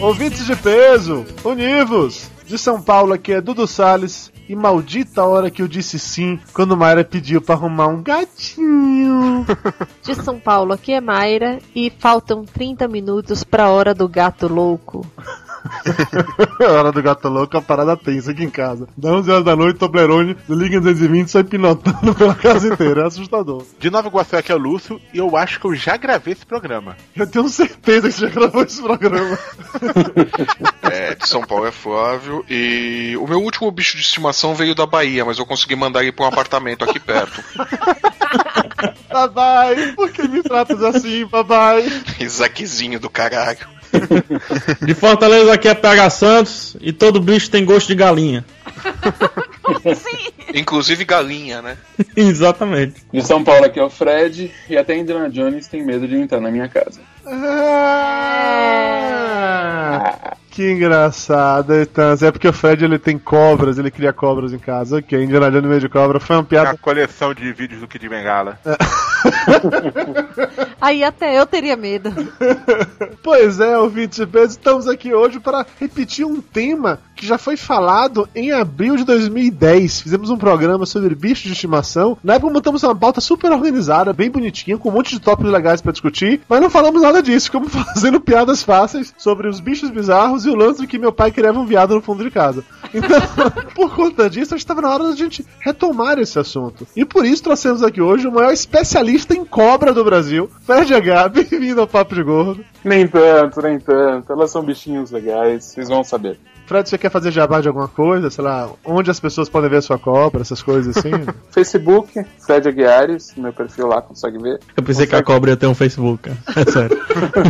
Ouvintes de peso, univos! De São Paulo aqui é Dudu Salles. E maldita hora que eu disse sim quando Mayra pediu pra arrumar um gatinho. De São Paulo, aqui é Mayra e faltam 30 minutos pra hora do gato louco. A hora do gato louco, a parada tensa aqui em casa. Da 11 horas da noite, Toblerone do Liga 220 sai pinotando pela casa inteira. É assustador. De Nova Iguaçu aqui é o Lúcio e eu acho que eu já gravei esse programa. Eu tenho certeza que você já gravou esse programa. É, de São Paulo é Flávio. E o meu último bicho de estimação veio da Bahia, mas eu consegui mandar ele pra um apartamento aqui perto. Papai, por que me tratas assim, papai? Isaquezinho do caralho. De Fortaleza aqui é PH Santos e todo bicho tem gosto de galinha. Inclusive galinha, né? Exatamente. De São Paulo aqui é o Fred e até Indiana Jones tem medo de entrar na minha casa. Ah, que engraçado, então. É porque o Fred ele tem cobras, ele cria cobras em casa. Ok, Indiana Jones no meio de cobra foi uma A piada. coleção de vídeos do Kid Bengala. Aí até eu teria medo. Pois é, ouvintes de peso, estamos aqui hoje para repetir um tema que já foi falado em abril de 2010. Fizemos um programa sobre bichos de estimação. Na época montamos uma pauta super organizada, bem bonitinha, com um monte de tópicos legais para discutir, mas não falamos nada disso. Ficamos fazendo piadas fáceis sobre os bichos bizarros e o lance de que meu pai criava um viado no fundo de casa. Então, por conta disso, acho que estava na hora da gente retomar esse assunto. E por isso trouxemos aqui hoje o maior especialista em cobra do Brasil, Fred H. Bem-vindo ao Papo de Gordo. Nem tanto, nem tanto. Elas são bichinhos legais, vocês vão saber. Fred, você quer fazer jabá de alguma coisa? Sei lá, onde as pessoas podem ver a sua cobra, essas coisas assim? Facebook, Fred Aguiares, meu perfil lá consegue ver. Eu pensei que a cobra ia ter um Facebook, cara. É sério.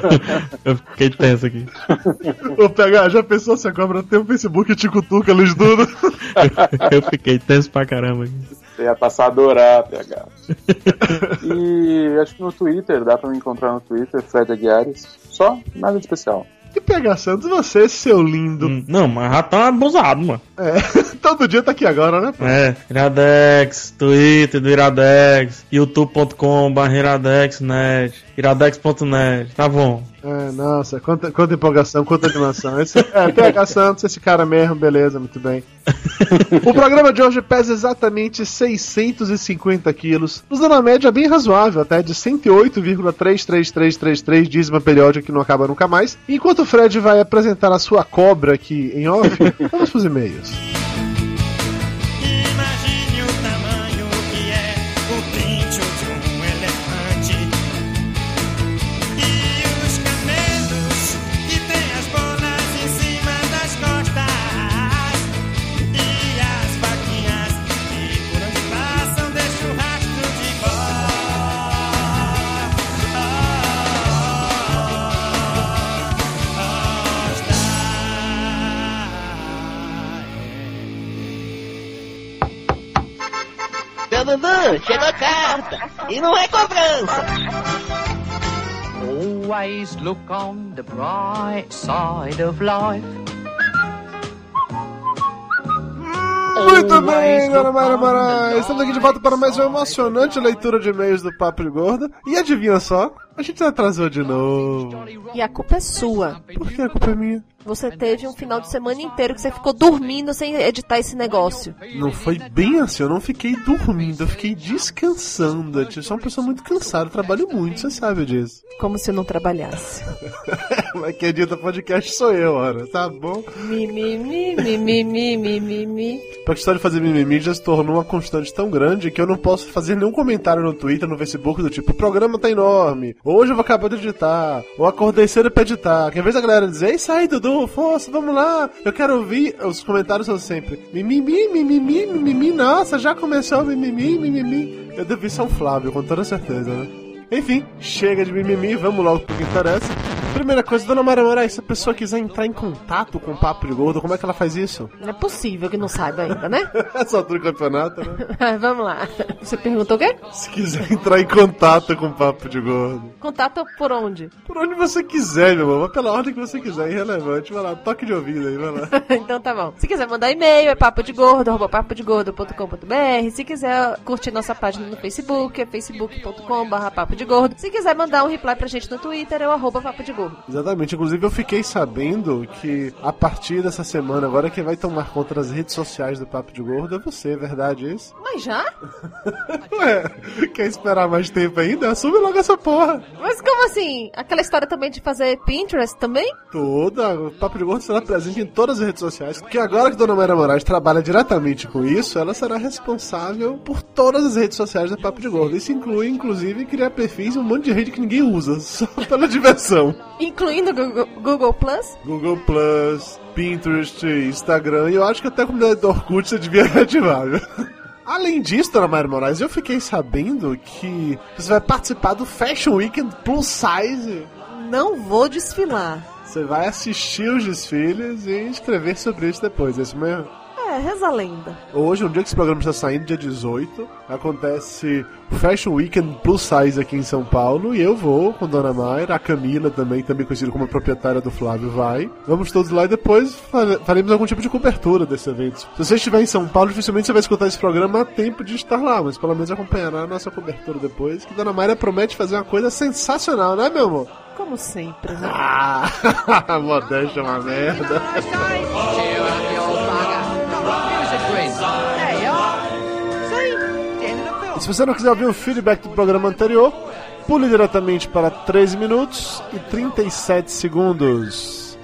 Eu fiquei tenso aqui. Ô, PH, já pensou se a cobra tem um Facebook e te cutuca, luz duro? Eu fiquei tenso pra caramba aqui. Você ia passar a adorar, PH. e acho que no Twitter, dá pra me encontrar no Twitter, Fred Aguiares. Só, nada de especial. E PH Santos, você, seu lindo. Hum, Não, mas já tá abusado, mano. É, todo dia tá aqui agora, né? pô? É, Iradex, Twitter do Iradex, youtube.com.br iradexnet, iradex.net, tá bom. É, nossa, quanta, quanta empolgação, quanta animação. Esse, é, PH Santos, esse cara mesmo, beleza, muito bem. O programa de hoje pesa exatamente 650 quilos, nos dando uma média bem razoável, até de 108,33333 dízima periódica que não acaba nunca mais. Enquanto o Fred vai apresentar a sua cobra aqui em off, vamos pros e-mails. Chegou a carta. E não é cobrança. Always look on the bright side of life. Muito bem, Dona Mayra Moraes. Estamos aqui de volta para mais uma emocionante leitura de e-mails do Papo de Gordo. E adivinha só? A gente atrasou de novo. E a culpa é sua. Por que a culpa é minha? Você teve um final de semana inteiro que você ficou dormindo sem editar esse negócio. Não foi bem assim, eu não fiquei dormindo, eu fiquei descansando. Eu sou uma pessoa muito cansada, eu trabalho muito, você sabe disso. Como se eu não trabalhasse. Mas quem edita podcast sou eu, ora, tá bom? Mimimi, mimimi, mimimi. Pra história de fazer mimimi já se tornou uma constante tão grande que eu não posso fazer nenhum comentário no Twitter, no Facebook, do tipo, o programa tá enorme, hoje eu vou acabar de editar, ou acordei cedo pra editar. Que ao invés da galera dizer, ei, sai, Dudu, força, vamos lá, eu quero ouvir, os comentários são sempre, mimimi, mimimi, mimimi, nossa, já começou mimimi, mimimi. Eu devi ser um Flávio, com toda certeza, né? Enfim, chega de mimimi, vamos logo pro que interessa. Primeira coisa, dona Mara Moraes, se a pessoa quiser entrar em contato com o Papo de Gordo, como é que ela faz isso? Não é possível que não saiba ainda, né? É só do campeonato, né? Vamos lá. Você perguntou o quê? Se quiser entrar em contato com o Papo de Gordo. Contato por onde? Por onde você quiser, meu irmão. Vai pela ordem que você quiser, irrelevante. Vai lá, toque de ouvido aí, vai lá. então tá bom. Se quiser mandar e-mail, é papo de gordo, arroba papodegordo.com.br. Se quiser curtir nossa página no Facebook, é facebook.com barra papo de gordo. Se quiser mandar um reply pra gente no Twitter, é o arroba papo Exatamente. Inclusive, eu fiquei sabendo que a partir dessa semana, agora quem vai tomar conta das redes sociais do Papo de Gordo é você, é verdade isso? Mas já? Ué, quer esperar mais tempo ainda? Assume logo essa porra. Mas como assim? Aquela história também de fazer Pinterest também? Toda. O Papo de Gordo será presente em todas as redes sociais. Que agora que Dona Maria Moraes trabalha diretamente com isso, ela será responsável por todas as redes sociais do Papo de Gordo. Isso inclui, inclusive, criar perfis em um monte de rede que ninguém usa, só pela diversão. Incluindo Google, Google Plus? Google Plus, Pinterest, Instagram, e eu acho que até a comunidade do Orkut você devia reativar, viu? Além disso, Dona Maria Moraes, eu fiquei sabendo que você vai participar do Fashion Weekend Plus Size. Não vou desfilar. Você vai assistir os desfiles e escrever sobre isso depois, é isso mesmo? É, reza a lenda. Hoje, um dia que esse programa está saindo, dia 18, acontece o Fashion Weekend Plus Size aqui em São Paulo e eu vou com Dona Mayra, a Camila também, também conhecida como a proprietária do Flávio, vai. Vamos todos lá e depois fa- faremos algum tipo de cobertura desse evento. Se você estiver em São Paulo, dificilmente você vai escutar esse programa a tempo de estar lá, mas pelo menos acompanhará a nossa cobertura depois, que Dona Mayra promete fazer uma coisa sensacional, né, meu amor? Como sempre, né? Ah, modéstia é uma merda. E se você não quiser ouvir o feedback do programa anterior, pule diretamente para 13 minutos e 37 segundos.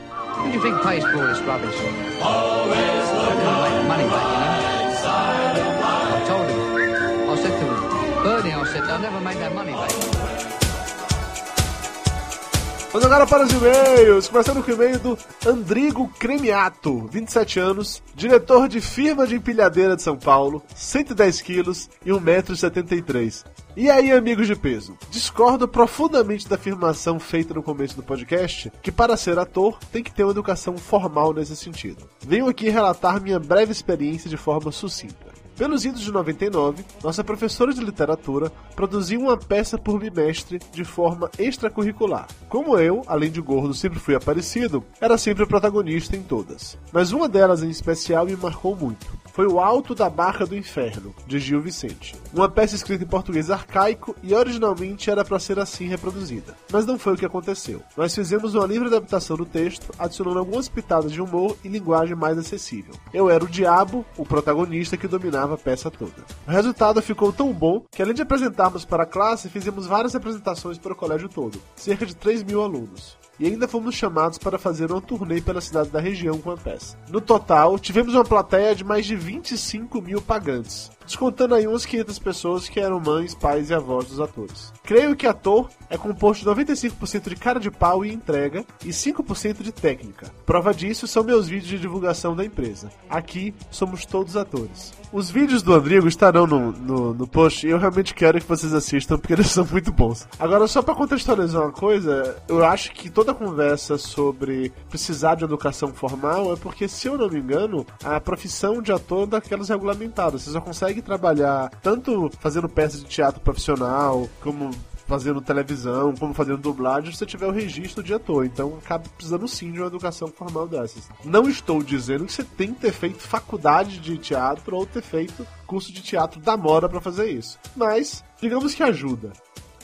Vamos agora para os e-mails, começando com o e-mail do Andrigo Cremiato, 27 anos, diretor de firma de empilhadeira de São Paulo, 110 quilos e 1,73m. E aí, amigos de peso? Discordo profundamente da afirmação feita no começo do podcast que para ser ator tem que ter uma educação formal nesse sentido. Venho aqui relatar minha breve experiência de forma sucinta. Pelos idos de 99, nossa professora de literatura produziu uma peça por bimestre de forma extracurricular. Como eu, além de gordo, sempre fui aparecido, era sempre o protagonista em todas. Mas uma delas em especial me marcou muito. Foi O Alto da Barra do Inferno, de Gil Vicente. Uma peça escrita em português arcaico e originalmente era para ser assim reproduzida. Mas não foi o que aconteceu. Nós fizemos uma livre adaptação do texto, adicionando algumas pitadas de humor e linguagem mais acessível. Eu era o diabo, o protagonista que dominava a peça toda. O resultado ficou tão bom que, além de apresentarmos para a classe, fizemos várias apresentações para o colégio todo, cerca de 3 mil alunos. E ainda fomos chamados para fazer uma turnê pela cidade da região com a peça. No total, tivemos uma plateia de mais de 25 mil pagantes, descontando aí umas 500 pessoas que eram mães, pais e avós dos atores. Creio que ator é composto de 95% de cara de pau e entrega e 5% de técnica. Prova disso são meus vídeos de divulgação da empresa. Aqui somos todos atores. Os vídeos do Andrigo estarão no, no, no post e eu realmente quero que vocês assistam porque eles são muito bons. Agora, só para contextualizar uma coisa, eu acho que toda conversa sobre precisar de educação formal é porque, se eu não me engano, a profissão de ator é daquelas regulamentadas. Você só consegue trabalhar tanto fazendo peças de teatro profissional, como fazendo televisão, como fazendo dublagem, se você tiver o registro de ator. Então acaba precisando sim de uma educação formal dessas. Não estou dizendo que você tem que ter feito faculdade de teatro ou ter feito curso de teatro da moda para fazer isso. Mas, digamos que ajuda.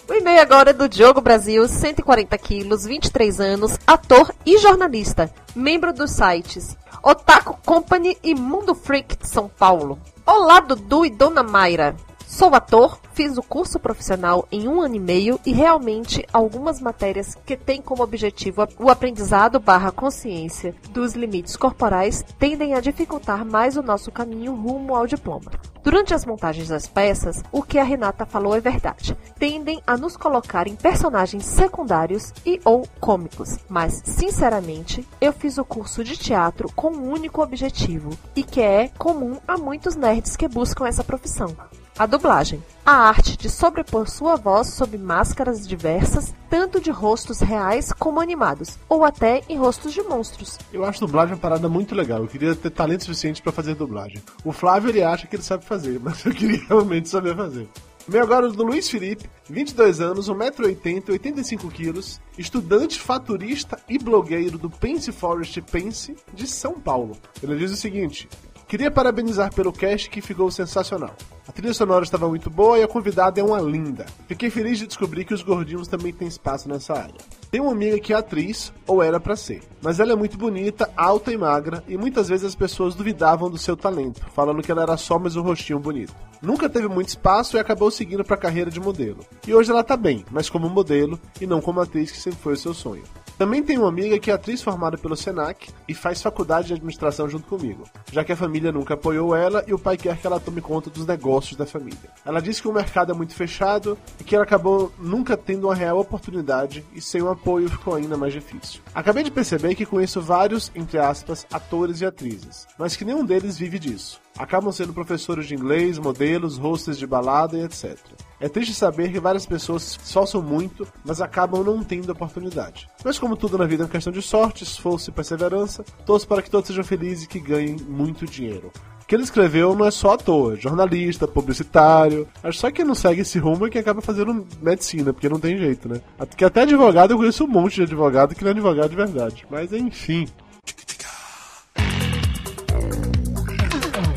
O e-mail agora é do Diogo Brasil, 140 quilos, 23 anos, ator e jornalista, membro dos sites Otaku Company e Mundo Freak de São Paulo. Olá, Dudu e Dona Mayra. Sou ator, fiz o curso profissional em um ano e meio e realmente algumas matérias que têm como objetivo o aprendizado barra consciência dos limites corporais tendem a dificultar mais o nosso caminho rumo ao diploma. Durante as montagens das peças, o que a Renata falou é verdade. Tendem a nos colocar em personagens secundários e ou cômicos, mas sinceramente, eu fiz o curso de teatro com um único objetivo e que é comum a muitos nerds que buscam essa profissão. A dublagem. A arte de sobrepor sua voz sob máscaras diversas, tanto de rostos reais como animados, ou até em rostos de monstros. Eu acho dublagem uma parada muito legal. Eu queria ter talento suficiente pra fazer dublagem. O Flávio ele acha que ele sabe fazer, mas eu queria realmente saber fazer. Meu agora é do Luiz Felipe, 22 anos, 1,80m, 85kg, estudante faturista e blogueiro do Pense Forest Pense de São Paulo. Ele diz o seguinte: Queria parabenizar pelo cast que ficou sensacional. A trilha sonora estava muito boa e a convidada é uma linda. Fiquei feliz de descobrir que os gordinhos também têm espaço nessa área. Tenho uma amiga que é atriz, ou era pra ser, mas ela é muito bonita, alta e magra, e muitas vezes as pessoas duvidavam do seu talento, falando que ela era só mais um rostinho bonito. Nunca teve muito espaço e acabou seguindo pra carreira de modelo. E hoje ela tá bem, mas como modelo e não como atriz que sempre foi o seu sonho. Também tenho uma amiga que é atriz formada pelo Senac e faz faculdade de administração junto comigo, já que a família nunca apoiou ela e o pai quer que ela tome conta dos negócios da família. Ela disse que o mercado é muito fechado e que ela acabou nunca tendo uma real oportunidade e sem o apoio ficou ainda mais difícil. Acabei de perceber que conheço vários, entre aspas, atores e atrizes, mas que nenhum deles vive disso. Acabam sendo professores de inglês, modelos, hostess de balada e etc. É triste saber que várias pessoas se esforçam muito, mas acabam não tendo oportunidade. Mas como tudo na vida é uma questão de sorte, esforço e perseverança, torço para que todos sejam felizes e que ganhem muito dinheiro. O que ele escreveu não é só à toa, é jornalista, publicitário. Acho só que não segue esse rumo é que acaba fazendo medicina, porque não tem jeito, né? Porque até advogado eu conheço um monte de advogado que não é advogado de verdade. Mas enfim.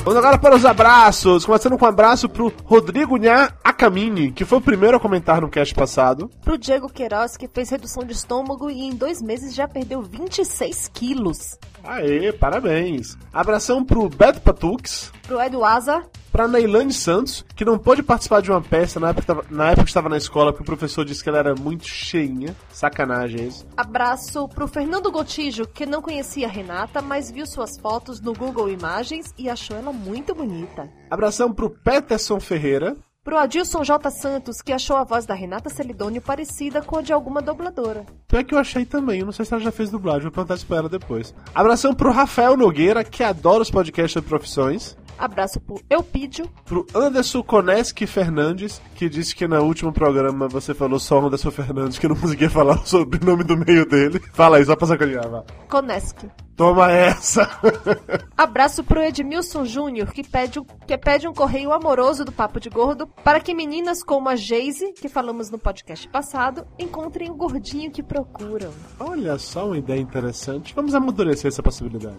Vamos agora para os abraços. Começando com um abraço pro Rodrigo Nha Akamini, que foi o primeiro a comentar no cast passado. Pro Diego Queiroz, que fez redução de estômago e em dois meses já perdeu 26 quilos. Aê, parabéns. Abração pro Beto Patux. Pro Eduasa, Pra Neilane Santos, que não pôde participar de uma peça na época, tava- na época que estava na escola, porque o professor disse que ela era muito cheinha. Sacanagem isso. abraço pro Fernando Gotijo, que não conhecia a Renata, mas viu suas fotos no Google Imagens e achou ela muito bonita. Abração pro Peterson Ferreira. Pro Adilson J. Santos, que achou a voz da Renata Celidônio parecida com a de alguma dubladora. É que eu achei também, eu não sei se ela já fez dublagem, vou perguntar isso pra ela depois. Abração pro Rafael Nogueira, que adora os podcasts sobre profissões. Abraço pro Eupídio, Pro Anderson Koneski Fernandes, que disse que no último programa você falou só Anderson Fernandes, que não conseguia falar o sobrenome do meio dele. Fala aí, só pra sacanear, vá. Koneski. Toma essa! Abraço pro Edmilson Júnior, que pede, um- que pede um correio amoroso do Papo de Gordo para que meninas como a Geise, que falamos no podcast passado, encontrem o gordinho que procuram. Olha só uma ideia interessante. Vamos amadurecer essa possibilidade.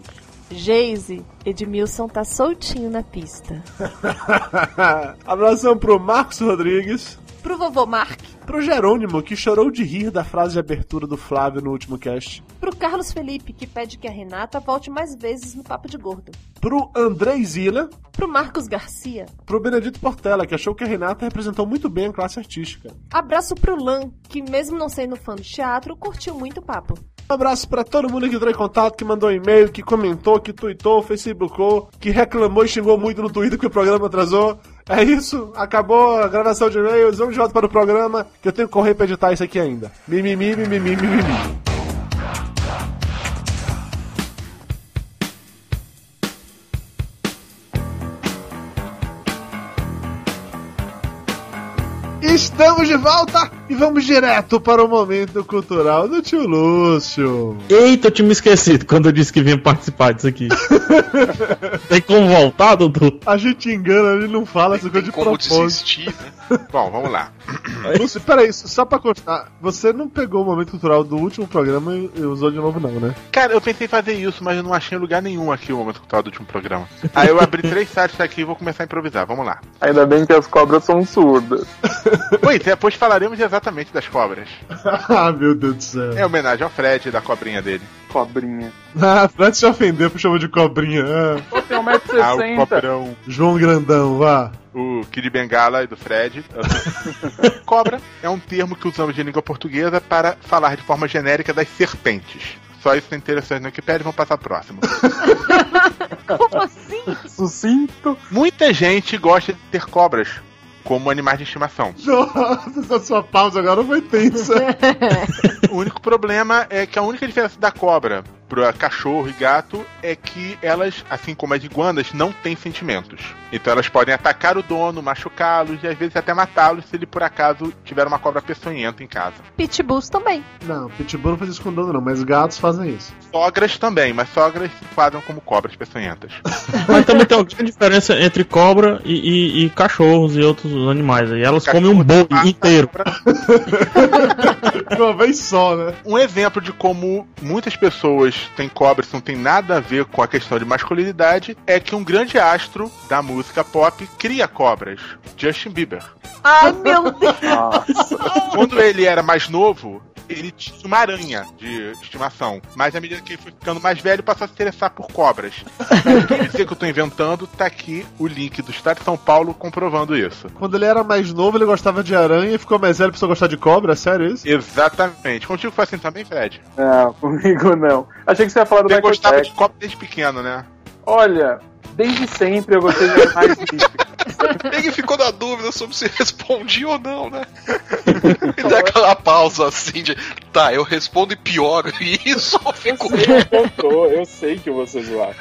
Geise, Edmilson tá soltinho na pista. Abração pro Marcos Rodrigues. Pro vovô Mark, Pro Jerônimo, que chorou de rir da frase de abertura do Flávio no último cast. pro Carlos Felipe, que pede que a Renata volte mais vezes no Papo de Gordo. Pro Andrei Zila. Pro Marcos Garcia. Pro Benedito Portela, que achou que a Renata representou muito bem a classe artística. Abraço pro Lan, que mesmo não sendo fã de teatro, curtiu muito o papo. Um abraço pra todo mundo que entrou em contato, que mandou e-mail, que comentou, que tweetou, facebookou, que reclamou e xingou muito no Twitter que o programa atrasou. É isso, acabou a gravação de e-mails, vamos de volta para o programa, que eu tenho que correr pra editar isso aqui ainda. Mimimi, mimimi, mimimi. Estamos de volta e vamos direto para o momento cultural do tio Lúcio. Eita, eu tinha me esquecido quando eu disse que vinha participar disso aqui. Tem como voltar, Dudu? A gente engana, ele não fala essa coisa de Como propósito. desistir, né? Bom, vamos lá. Lúcio, peraí, só pra constar, você não pegou o momento cultural do último programa e e usou de novo, não, né? Cara, eu pensei em fazer isso, mas eu não achei em lugar nenhum aqui o momento cultural do último programa. Aí eu abri três sites aqui e vou começar a improvisar. Vamos lá. Ainda bem que as cobras são surdas. Pois é, depois falaremos exatamente das cobras. ah, meu Deus do céu. É homenagem ao Fred, da cobrinha dele. Cobrinha. Ah, Fred se ofendeu por chamar de cobrinha. Ah, Pô, tem Ah, o 1,60m. cobrão. João Grandão, vá. O Kid Bengala e do Fred. Cobra é um termo que usamos de língua portuguesa para falar de forma genérica das serpentes. Só isso tem interessante no Wikipedia, vamos passar próximo. Como assim? Sucinto. Muita gente gosta de ter cobras como animais de estimação. Nossa, essa sua pausa agora foi tensa. O único problema é que a única diferença da cobra para cachorro e gato é que elas, assim como as iguanas, não têm sentimentos. Então elas podem atacar o dono, machucá-los e às vezes até matá-los se ele por acaso tiver uma cobra peçonhenta em casa. Pitbulls também. Não, Pitbull não faz isso com dono, não, mas gatos fazem isso. Sogras também, mas sogras se enquadram como cobras peçonhentas. Mas também tem uma grande diferença entre cobra e, e- e cachorros e outros animais aí. Elas comem um boi inteiro. Uma vez só, né? Um exemplo de como muitas pessoas têm cobras que não tem nada a ver com a questão de masculinidade é que um grande astro da música pop cria cobras, Justin Bieber. Ai, meu Deus. Nossa. Quando ele era mais novo, ele tinha uma aranha de estimação. Mas à medida que ele foi ficando mais velho, passou a se interessar por cobras. Quer dizer que eu tô inventando, tá aqui o link do Estado de São Paulo comprovando isso. Quando ele era mais novo, ele gostava de aranha e ficou mais velho pra gostar de cobra, é sério isso? Exatamente. Contigo foi assim também, Fred? Não, comigo não. Achei que você ia falar do Você Michael gostava Jackson. de cobra desde pequeno, né? Olha, desde sempre eu gostei de animais místicos. Ele ficou na dúvida sobre se respondia ou não, né? Ele dá aquela pausa assim de. Tá, eu respondo e pioro isso ou fico. Você contou, eu sei que eu vou ser zoado.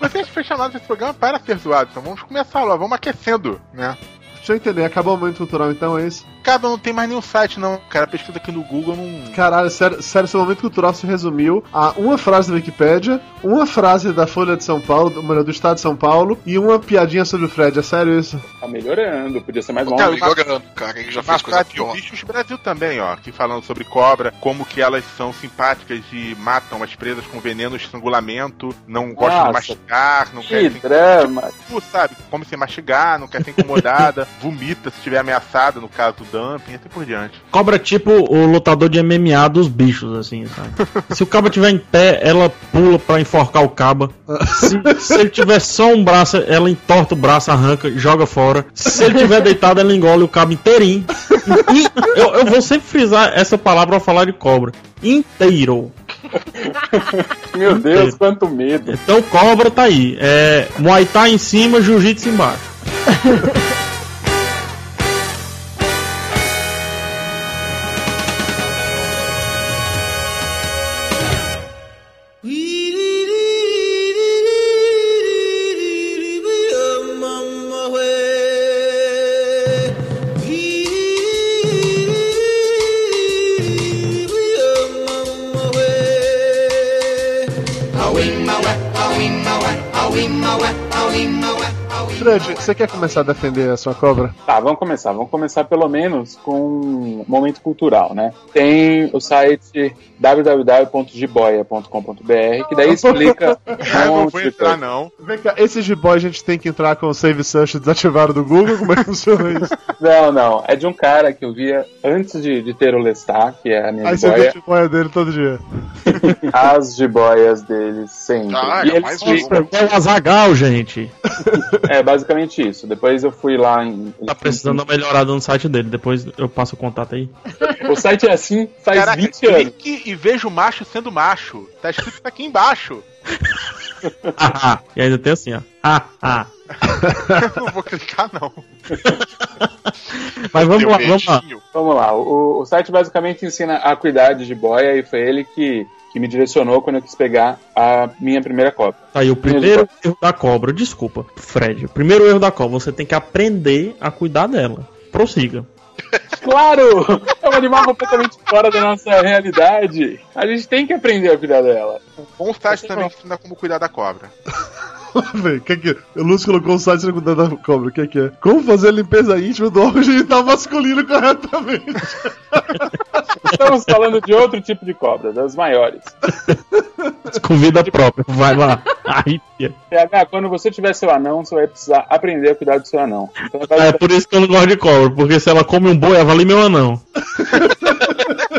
Mas a gente foi chamado desse programa para ser zoado, então vamos começar lá, vamos aquecendo, né? Deixa eu entender, acabou o momento cultural então, é isso? Cara, não tem mais nenhum site, não. Cara, pesquisa aqui no Google não. Caralho, sério, sério, seu momento cultural se resumiu a uma frase da Wikipédia, uma frase da Folha de São Paulo, do, do Estado de São Paulo, e uma piadinha sobre o Fred, é sério isso? Tá melhorando, podia ser mais longo. Tá Cara, melhorando, cara. Ele já fez coisa pior. Bichos Brasil também, ó. Aqui falando sobre cobra, como que elas são simpáticas e matam as presas com veneno, estrangulamento, não gostam de mastigar, não Que querem ser drama. Tu sabe, come sem mastigar, não quer ser incomodada, vomita se estiver ameaçada, no caso do dumping, e assim por diante. Cobra é tipo o lutador de MMA dos bichos, assim, sabe? Se o cabo tiver em pé, ela pula pra enforcar o caba. Se, se ele tiver só um braço, ela entorta o braço, arranca e joga fora. Se ele tiver deitado, ela engole o cabo inteirinho. E eu, eu vou sempre frisar essa palavra ao falar de cobra. Inteiro. Meu Deus, quanto medo. Então cobra tá aí. É Muay Thai em cima, Jiu-Jitsu embaixo. Fred, você quer começar a defender a sua cobra? Tá, vamos começar. Vamos começar pelo menos com um momento cultural, né? Tem o site www.jiboia.com.br que daí explica não vou entrar, não. Vem cá, esse G-Boy a gente tem que entrar com o Save Search desativado do Google? Como é que funciona isso? Não, não. É de um cara que eu via antes de, de ter o Lestar, que é a minha Aí você vê jiboia, a G-Boy dele todo dia. As jiboias dele sempre. Ah, e é ele mais explica, É o Azagal, gente. é basicamente isso. Depois eu fui lá em. Tá precisando dar uma melhorada no site dele. Depois eu passo o contato aí. O site é assim faz Caraca, 20 anos. clique e veja o macho sendo macho. Tá escrito aqui embaixo. Ah, ah. e ainda tem assim, ó. Ah, ah. não vou clicar, não. Mas vamos lá, vamos lá. Vamos lá, o, o site basicamente ensina a cuidar de jiboia e foi ele que, que me direcionou quando eu quis pegar a minha primeira cópia. Tá aí o primeiro erro da cobra. Desculpa, Fred. O primeiro erro da cobra, você tem que aprender a cuidar dela. Prossiga. Claro! É um animal completamente fora da nossa realidade. A gente tem que aprender a cuidar dela. Bom site também que ensina como cuidar da cobra. Vem, que que, o Lúcio colocou o site na cuidar da cobra. O que, que é? Como fazer a limpeza íntima do órgão genital masculino corretamente? Estamos falando de outro tipo de cobra, das maiores. Com vida própria. Vai lá. PH, quando você tiver seu anão, você vai precisar aprender a cuidar do seu anão. Então, É por isso que eu não gosto de cobra. Porque se ela come um boi, ela vai ali meu anão.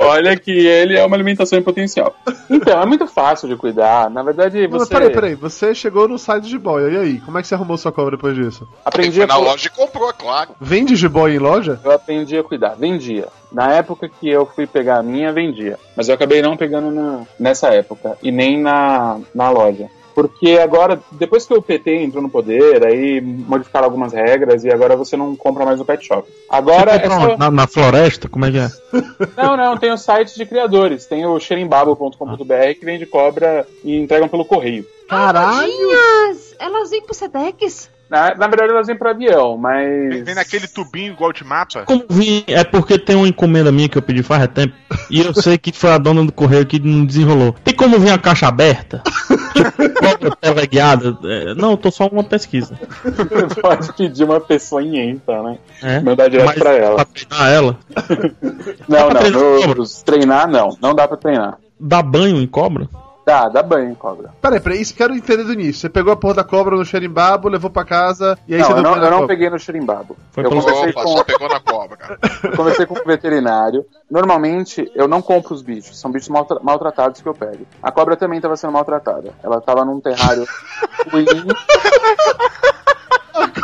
olha que ele é uma alimentação em potencial. Então, é muito fácil de cuidar. Na verdade, Mas você peraí, peraí. Você chegou no site de boia. E aí? Como é que você arrumou sua cobra depois disso? Aprendi foi a na cu- loja e comprou, é claro. Vende jiboia em loja? Eu aprendi a cuidar, vendia. Na época que eu fui pegar a minha, vendia. Mas eu acabei não pegando na- nessa época. E nem na, na loja. Porque agora, depois que o PT entrou no poder, aí modificaram algumas regras e agora você não compra mais no pet shop. Agora é só... na, na floresta? Como é que é? Não, não, tem os sites de criadores. Tem o xerimbabo.com.br que vende cobra e entregam pelo correio. Caralho! Elas vêm pro Sedex? Na, na verdade, elas vêm pro avião, mas. vem naquele tubinho igual de mapa. Como vi, é porque tem uma encomenda minha que eu pedi faz tempo. E eu sei que foi a dona do correio que não desenrolou. Tem como vir a caixa aberta? tipo, cobra teleguiada? É, não, eu tô só uma pesquisa. Pode pedir uma pessoa em ENTA, né? É. Mandar direto Mas pra ela. Pra treinar ela? Não, não, treinar no- treinar não. Não dá pra treinar. Dá banho em cobra? Dá, dá banho, cobra. Peraí, peraí, isso quero entender do início. Você pegou a porra da cobra no xerimbabo, levou pra casa e aí não, você eu deu não, banho na eu não cobra. peguei no xerimbabo. Foi Eu conversei Opa, com, só pegou na cobra. eu conversei com o veterinário. Normalmente, eu não compro os bichos. São bichos maltra- maltratados que eu pego. A cobra também estava sendo maltratada. Ela estava num terrário ruim.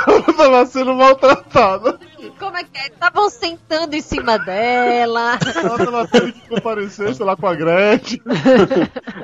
Ela tava sendo maltratada. Como é que é? Estavam sentando em cima dela. Ela tendo que comparecer, sei lá, com a Gretchen.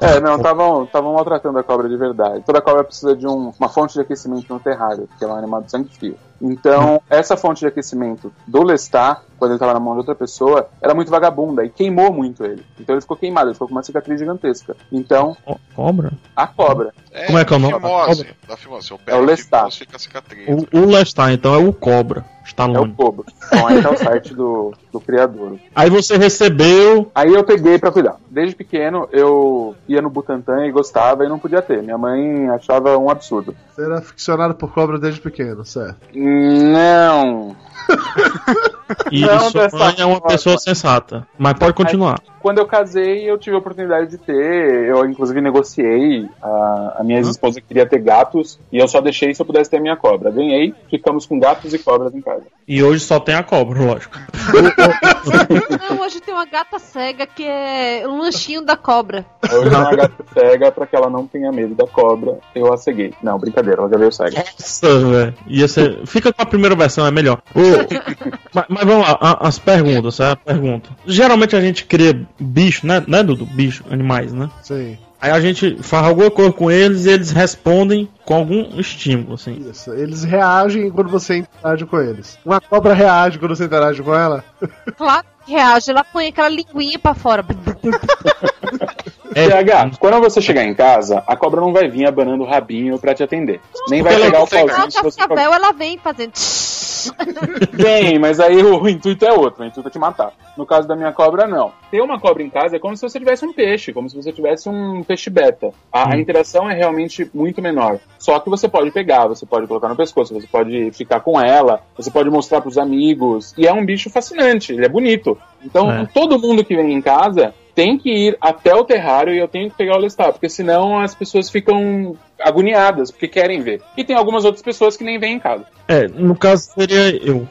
É, não, estavam maltratando a cobra de verdade. Toda cobra precisa de um- uma fonte de aquecimento no terrário, porque ela é um animal de sangue frio. Então, essa fonte de aquecimento do Lestat, quando ele estava na mão de outra pessoa, era muito vagabunda e queimou muito ele. Então ele ficou queimado, ele ficou com uma cicatriz gigantesca. Então, Co- Cobra? a cobra. Como é que é o nome da Fimose. cobra? Da fimose. Eu É o pego a Lestat. fimose, fica a cicatriz. O, o Lestar, então, é o Cobra. É o Stallone. Então aí tá o site do, do criador. Aí você recebeu. Aí eu peguei pra cuidar. Desde pequeno eu ia no Butantan e gostava e não podia ter. Minha mãe achava um absurdo. Você era ficcionado por cobra desde pequeno, certo? Não. E Não mãe é uma forma. pessoa sensata. Mas pode continuar. Quando eu casei, eu tive a oportunidade de ter. Eu, inclusive, negociei. A, a minha ex-esposa queria ter gatos e eu só deixei se eu pudesse ter a minha cobra. Ganhei, ficamos com gatos e cobras em casa. E hoje só tem a cobra, lógico. Não, hoje tem uma gata cega que é um lanchinho da cobra. Hoje uma gata cega, pra que ela não tenha medo da cobra, eu a ceguei. Não, brincadeira, ela já veio cega. Nossa, velho. Ia ser. Fica com a primeira versão, é melhor. Mas, mas vamos lá, as perguntas, é a pergunta. Geralmente a gente cria bicho, né, né, Dudu? Bicho, animais, né? Sim. Aí a gente faz alguma coisa com eles e eles respondem com algum estímulo, assim. Isso. Eles reagem quando você interage com eles. Uma cobra reage quando você interage com ela? Claro que reage, ela põe aquela linguinha pra fora. É, PH, quando você chegar em casa, a cobra não vai vir abanando o rabinho pra te atender. Nem vai Ela pegar não o pauzinho se Não, você ela vem fazendo. Bem, mas aí o intuito é outro, o intuito é te matar. No caso da minha cobra, não. Ter uma cobra em casa é como se você tivesse um peixe, como se você tivesse um peixe beta. A, a interação é realmente muito menor. Só que você pode pegar, você pode colocar no pescoço, você pode ficar com ela, você pode mostrar pros amigos. E é um bicho fascinante, ele é bonito. Então, É. todo mundo que vem em casa tem que ir até o terrário e eu tenho que pegar o Lestat, porque senão as pessoas ficam agoniadas, porque querem ver. E tem algumas outras pessoas que nem vêm em casa. É, no caso seria eu.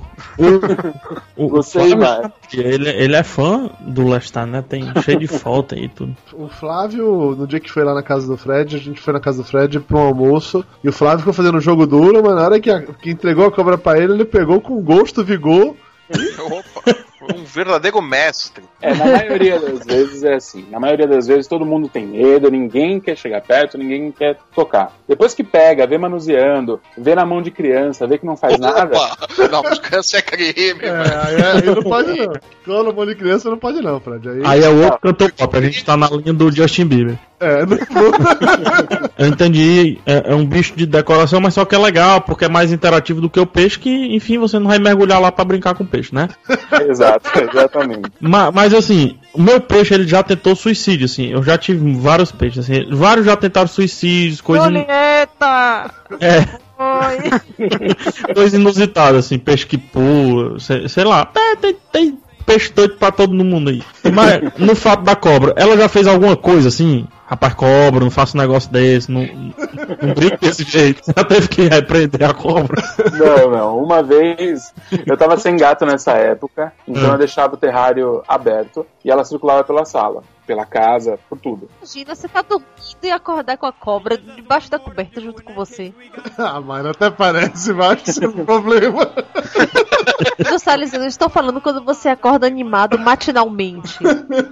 O, o, Você o Flávio, ele, ele é fã do Lestar, né? Tem cheio de foto aí e tudo. O Flávio, no dia que foi lá na casa do Fred, a gente foi na casa do Fred pra um almoço. E o Flávio ficou fazendo um jogo duro, mas na hora que, a- que entregou a cobra pra ele, ele pegou com gosto, vigor. Opa, um verdadeiro mestre. É, na maioria das vezes é assim. Na maioria das vezes todo mundo tem medo, ninguém quer chegar perto, ninguém quer tocar. Depois que pega, vê manuseando, vê na mão de criança, vê que não faz nada. Opa, não, mas criança é crime, É, aí, aí não pode não. Quando a mão de criança não pode não, Fred. Aí, Aí é o outro cantor pop, a gente tá na linha do Justin Bieber. é, não, Eu entendi, é, é um bicho de decoração, mas só que é legal, porque é mais interativo do que o peixe, que, enfim, você não vai mergulhar lá pra brincar com o peixe, né? Exato, exatamente. Ma- Mas, assim, o meu peixe, ele já tentou suicídio, assim, eu já tive vários peixes, assim, vários já tentaram suicídios, coisas Julieta! é, Oi! coisa inusitada, assim, peixe que pula, sei, sei lá, é, tem, tem peixe doido pra todo mundo aí. Mas, no fato da cobra, ela já fez alguma coisa, assim, rapaz, cobra, não faça um negócio desse, não, não brinque desse jeito, já teve que repreender a cobra. Não, não. Uma vez eu tava sem gato nessa época, então Hum. eu deixava o terrário aberto e ela circulava pela sala, pela casa, por tudo. Imagina, você tá dormindo e acordar com a cobra debaixo da coberta junto com você. Ah, mano, até parece, mas isso é um problema. Não Salles, eu estou falando quando você acorda animado matinalmente.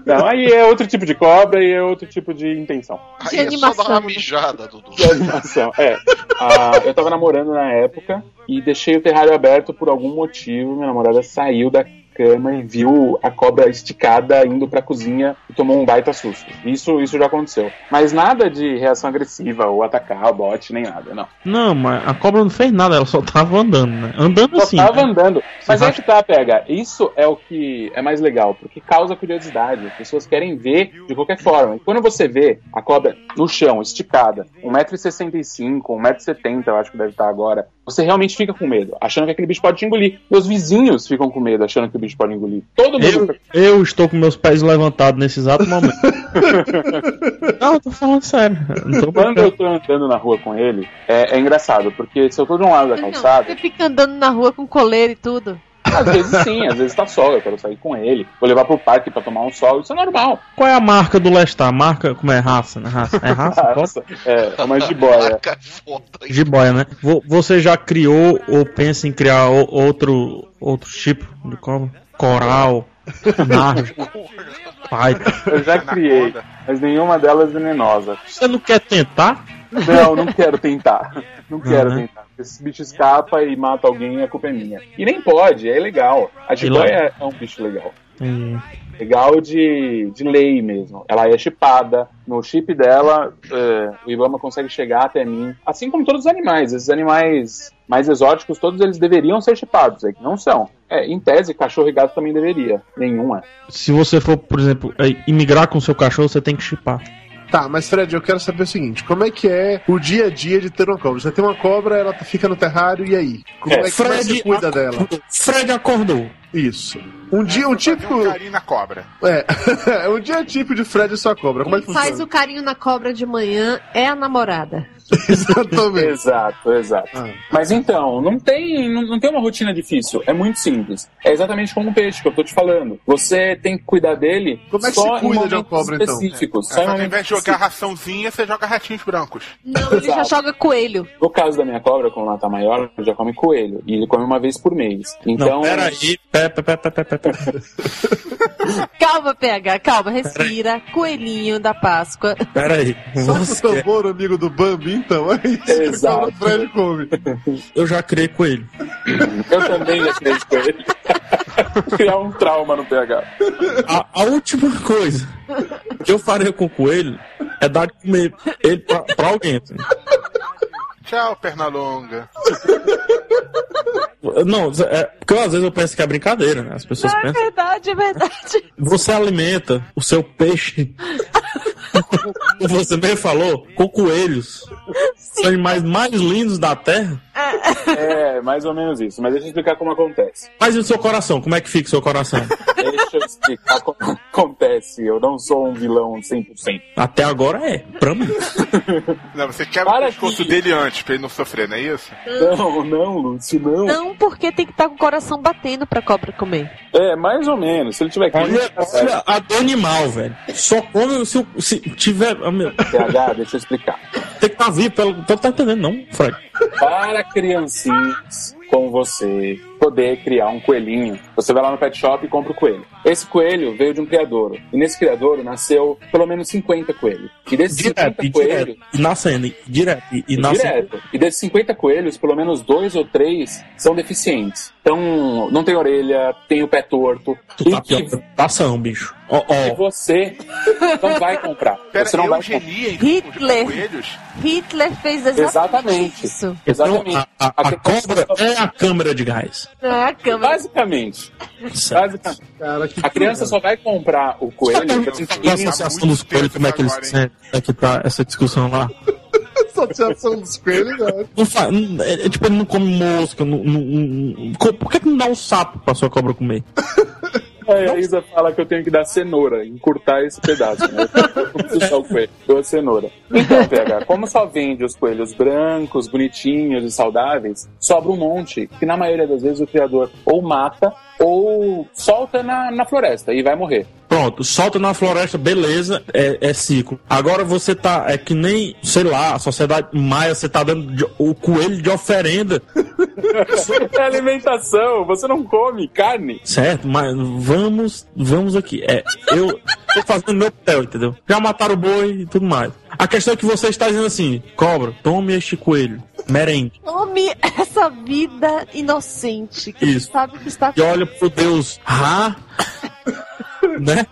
Não, aí é outro tipo de cobra e é outro tipo de intenção. De Aí é só dar animação. uma mijada, Dudu. De animação, é. Ah, eu tava namorando na época e deixei o terrário aberto por algum motivo. Minha namorada saiu da cama e viu a cobra esticada indo pra cozinha e tomou um baita susto. Isso, isso já aconteceu. Mas nada de reação agressiva ou atacar o bote, nem nada, não. Não, mas a cobra não fez nada, ela só tava andando, né? Andando Só assim. tava né? andando. Mas Você aí que tá, pega. Isso é o que é mais legal, porque causa curiosidade. As pessoas querem ver de qualquer forma. E quando você vê a cobra no chão, esticada, 1,65m, 1,70m, eu acho que deve estar agora, você realmente fica com medo, achando que aquele bicho pode te engolir. Meus vizinhos ficam com medo, achando que o bicho pode engolir. Todo mundo Eu, fica eu estou com meus pés levantados nesse exato momento. não, eu tô falando sério. Não tô Quando eu tô andando na rua com ele, é, é engraçado, porque se eu tô de um lado da Não, calçada, você fica andando na rua com coleira e tudo. Às vezes sim, às vezes tá sol, eu quero sair com ele, vou levar pro parque pra tomar um sol, isso é normal. Qual é a marca do Lestar? Marca, como é raça, né? Raça. É raça? Nossa, é, é uma jiboia. Caraca, é foda. hein? Jiboia, né? Vo- Você já criou ou pensa em criar outro, outro tipo de cobra? Coral, narjo, pai. Eu já criei, mas nenhuma delas venenosa. Você não quer tentar? Não, não quero tentar. Não quero Uhum. tentar. Esse bicho escapa e mata alguém, a culpa é minha. E nem pode, é legal. A jiboia é um bicho legal. Hum. Legal de, de lei mesmo. Ela é chipada. No chip dela, é, o Ibama consegue chegar até mim. Assim como todos os animais. Esses animais mais exóticos, todos eles deveriam ser chipados. É que não são. É, em tese, cachorro e gato também deveria. Nenhuma. Se você for, por exemplo, é, imigrar com seu cachorro, você tem que chipar. Tá, mas Fred, eu quero saber o seguinte: como é que é o dia a dia de ter uma cobra? Você tem uma cobra, ela fica no terrário, e aí? Como É, é, que que você cuida dela? Fred acordou. Isso. Um dia, um típico. um carinho na cobra. É, um dia típico de Fred e sua cobra. Como é que Quem faz funciona? o carinho na cobra de manhã é a namorada. Exatamente. Exato, exato. Ah. Mas então, não tem, não, não tem uma rotina difícil. É muito simples. É exatamente como um peixe que eu tô te falando. Você tem que cuidar dele Como é que só se cuida de uma cobra, então? específicos. É, Só ao invés de jogar raçãozinha, você joga ratinhos brancos. Não, ele já joga coelho. No caso da minha cobra, como ela tá maior, ele já come coelho. E ele come uma vez por mês. Então, Não, peraí. Pé, pé, pé, pé, pé, pé, pé. Calma, PH, calma, respira. Coelhinho da Páscoa. Peraí. Só que o tambor, amigo do Bambi, então. É isso que Exato. cobra Fred come. eu já criei coelho. eu também já criei coelho. Criar um trauma no PH. A, a última coisa que eu faria com o coelho é dar de comer ele pra, pra alguém. assim. Tchau, perna longa. Não, é, porque às vezes eu penso que é brincadeira, né? As pessoas É pensam. verdade, é verdade. Você alimenta o seu peixe, como você bem falou, com coelhos. Os animais mais lindos da Terra. É, mais ou menos isso. Mas deixa eu explicar como acontece. Mas e o seu coração? Como é que fica o seu coração? Deixa eu explicar como acontece. Eu não sou um vilão 100%. Até agora é, pra mim. Não, você quebra Para o pescoço que- dele antes, pra ele não sofrer, não é isso? Não, não, Lúcio, não. Não, porque tem que estar com o coração batendo pra cobra comer. É, mais ou menos. Se ele tiver Olha, olha a do animal, velho. Só come se, se tiver. meu, PH, deixa eu explicar. Tem que estar vivo, pelo. Tu tá entendendo, não, Fred? Para criancinhas como você poder criar um coelhinho, você vai lá no pet shop e compra o coelho. Esse coelho veio de um criadouro. E nesse criadouro nasceu pelo menos 50 coelhos. E desses Direto, 50 e coelhos. direto. E nascendo, e direto. E, e nascendo. Direto. E desses 50 coelhos, pelo menos dois ou três são deficientes. Então, não tem orelha, tem o pé torto. Tu e tá que, bicho. Ó, que ó. você não vai comprar. Pera, você não vai comprar. eugenia em Hitler. coelhos? Hitler fez exatamente, Exatamente. isso. Exatamente. Então, a, a, a cobra é a câmera de gás. É a câmera. Basicamente. Basicamente. Cara, que A criança só vai comprar o coelho. É a associação dos coelhos, como é que eles se sentem? É que tá essa discussão lá. associação dos coelhos, né? Não fa- é, é tipo, ele não come mosca. Não, não- não- por que, que não dá um sapo pra sua cobra comer? A Isa fala que eu tenho que dar cenoura, encurtar esse pedaço, né? O coelho, dou a cenoura. Então, PH, como só vende os coelhos brancos, bonitinhos e saudáveis, sobra um monte, que na maioria das vezes o criador ou mata ou solta na, na floresta e vai morrer. Pronto, solta na floresta, beleza, é, é ciclo. Agora você tá, é que nem, sei lá, a sociedade maia, você tá dando de- o coelho de oferenda. É alimentação, você não come carne. Certo, mas vamos, vamos aqui. É, eu tô fazendo meu papel, entendeu? Já mataram o boi e tudo mais. A questão é que você está dizendo assim, cobra, tome este coelho, merengue. Tome essa vida inocente que Isso. sabe que está E olha pro Deus, Ra, né?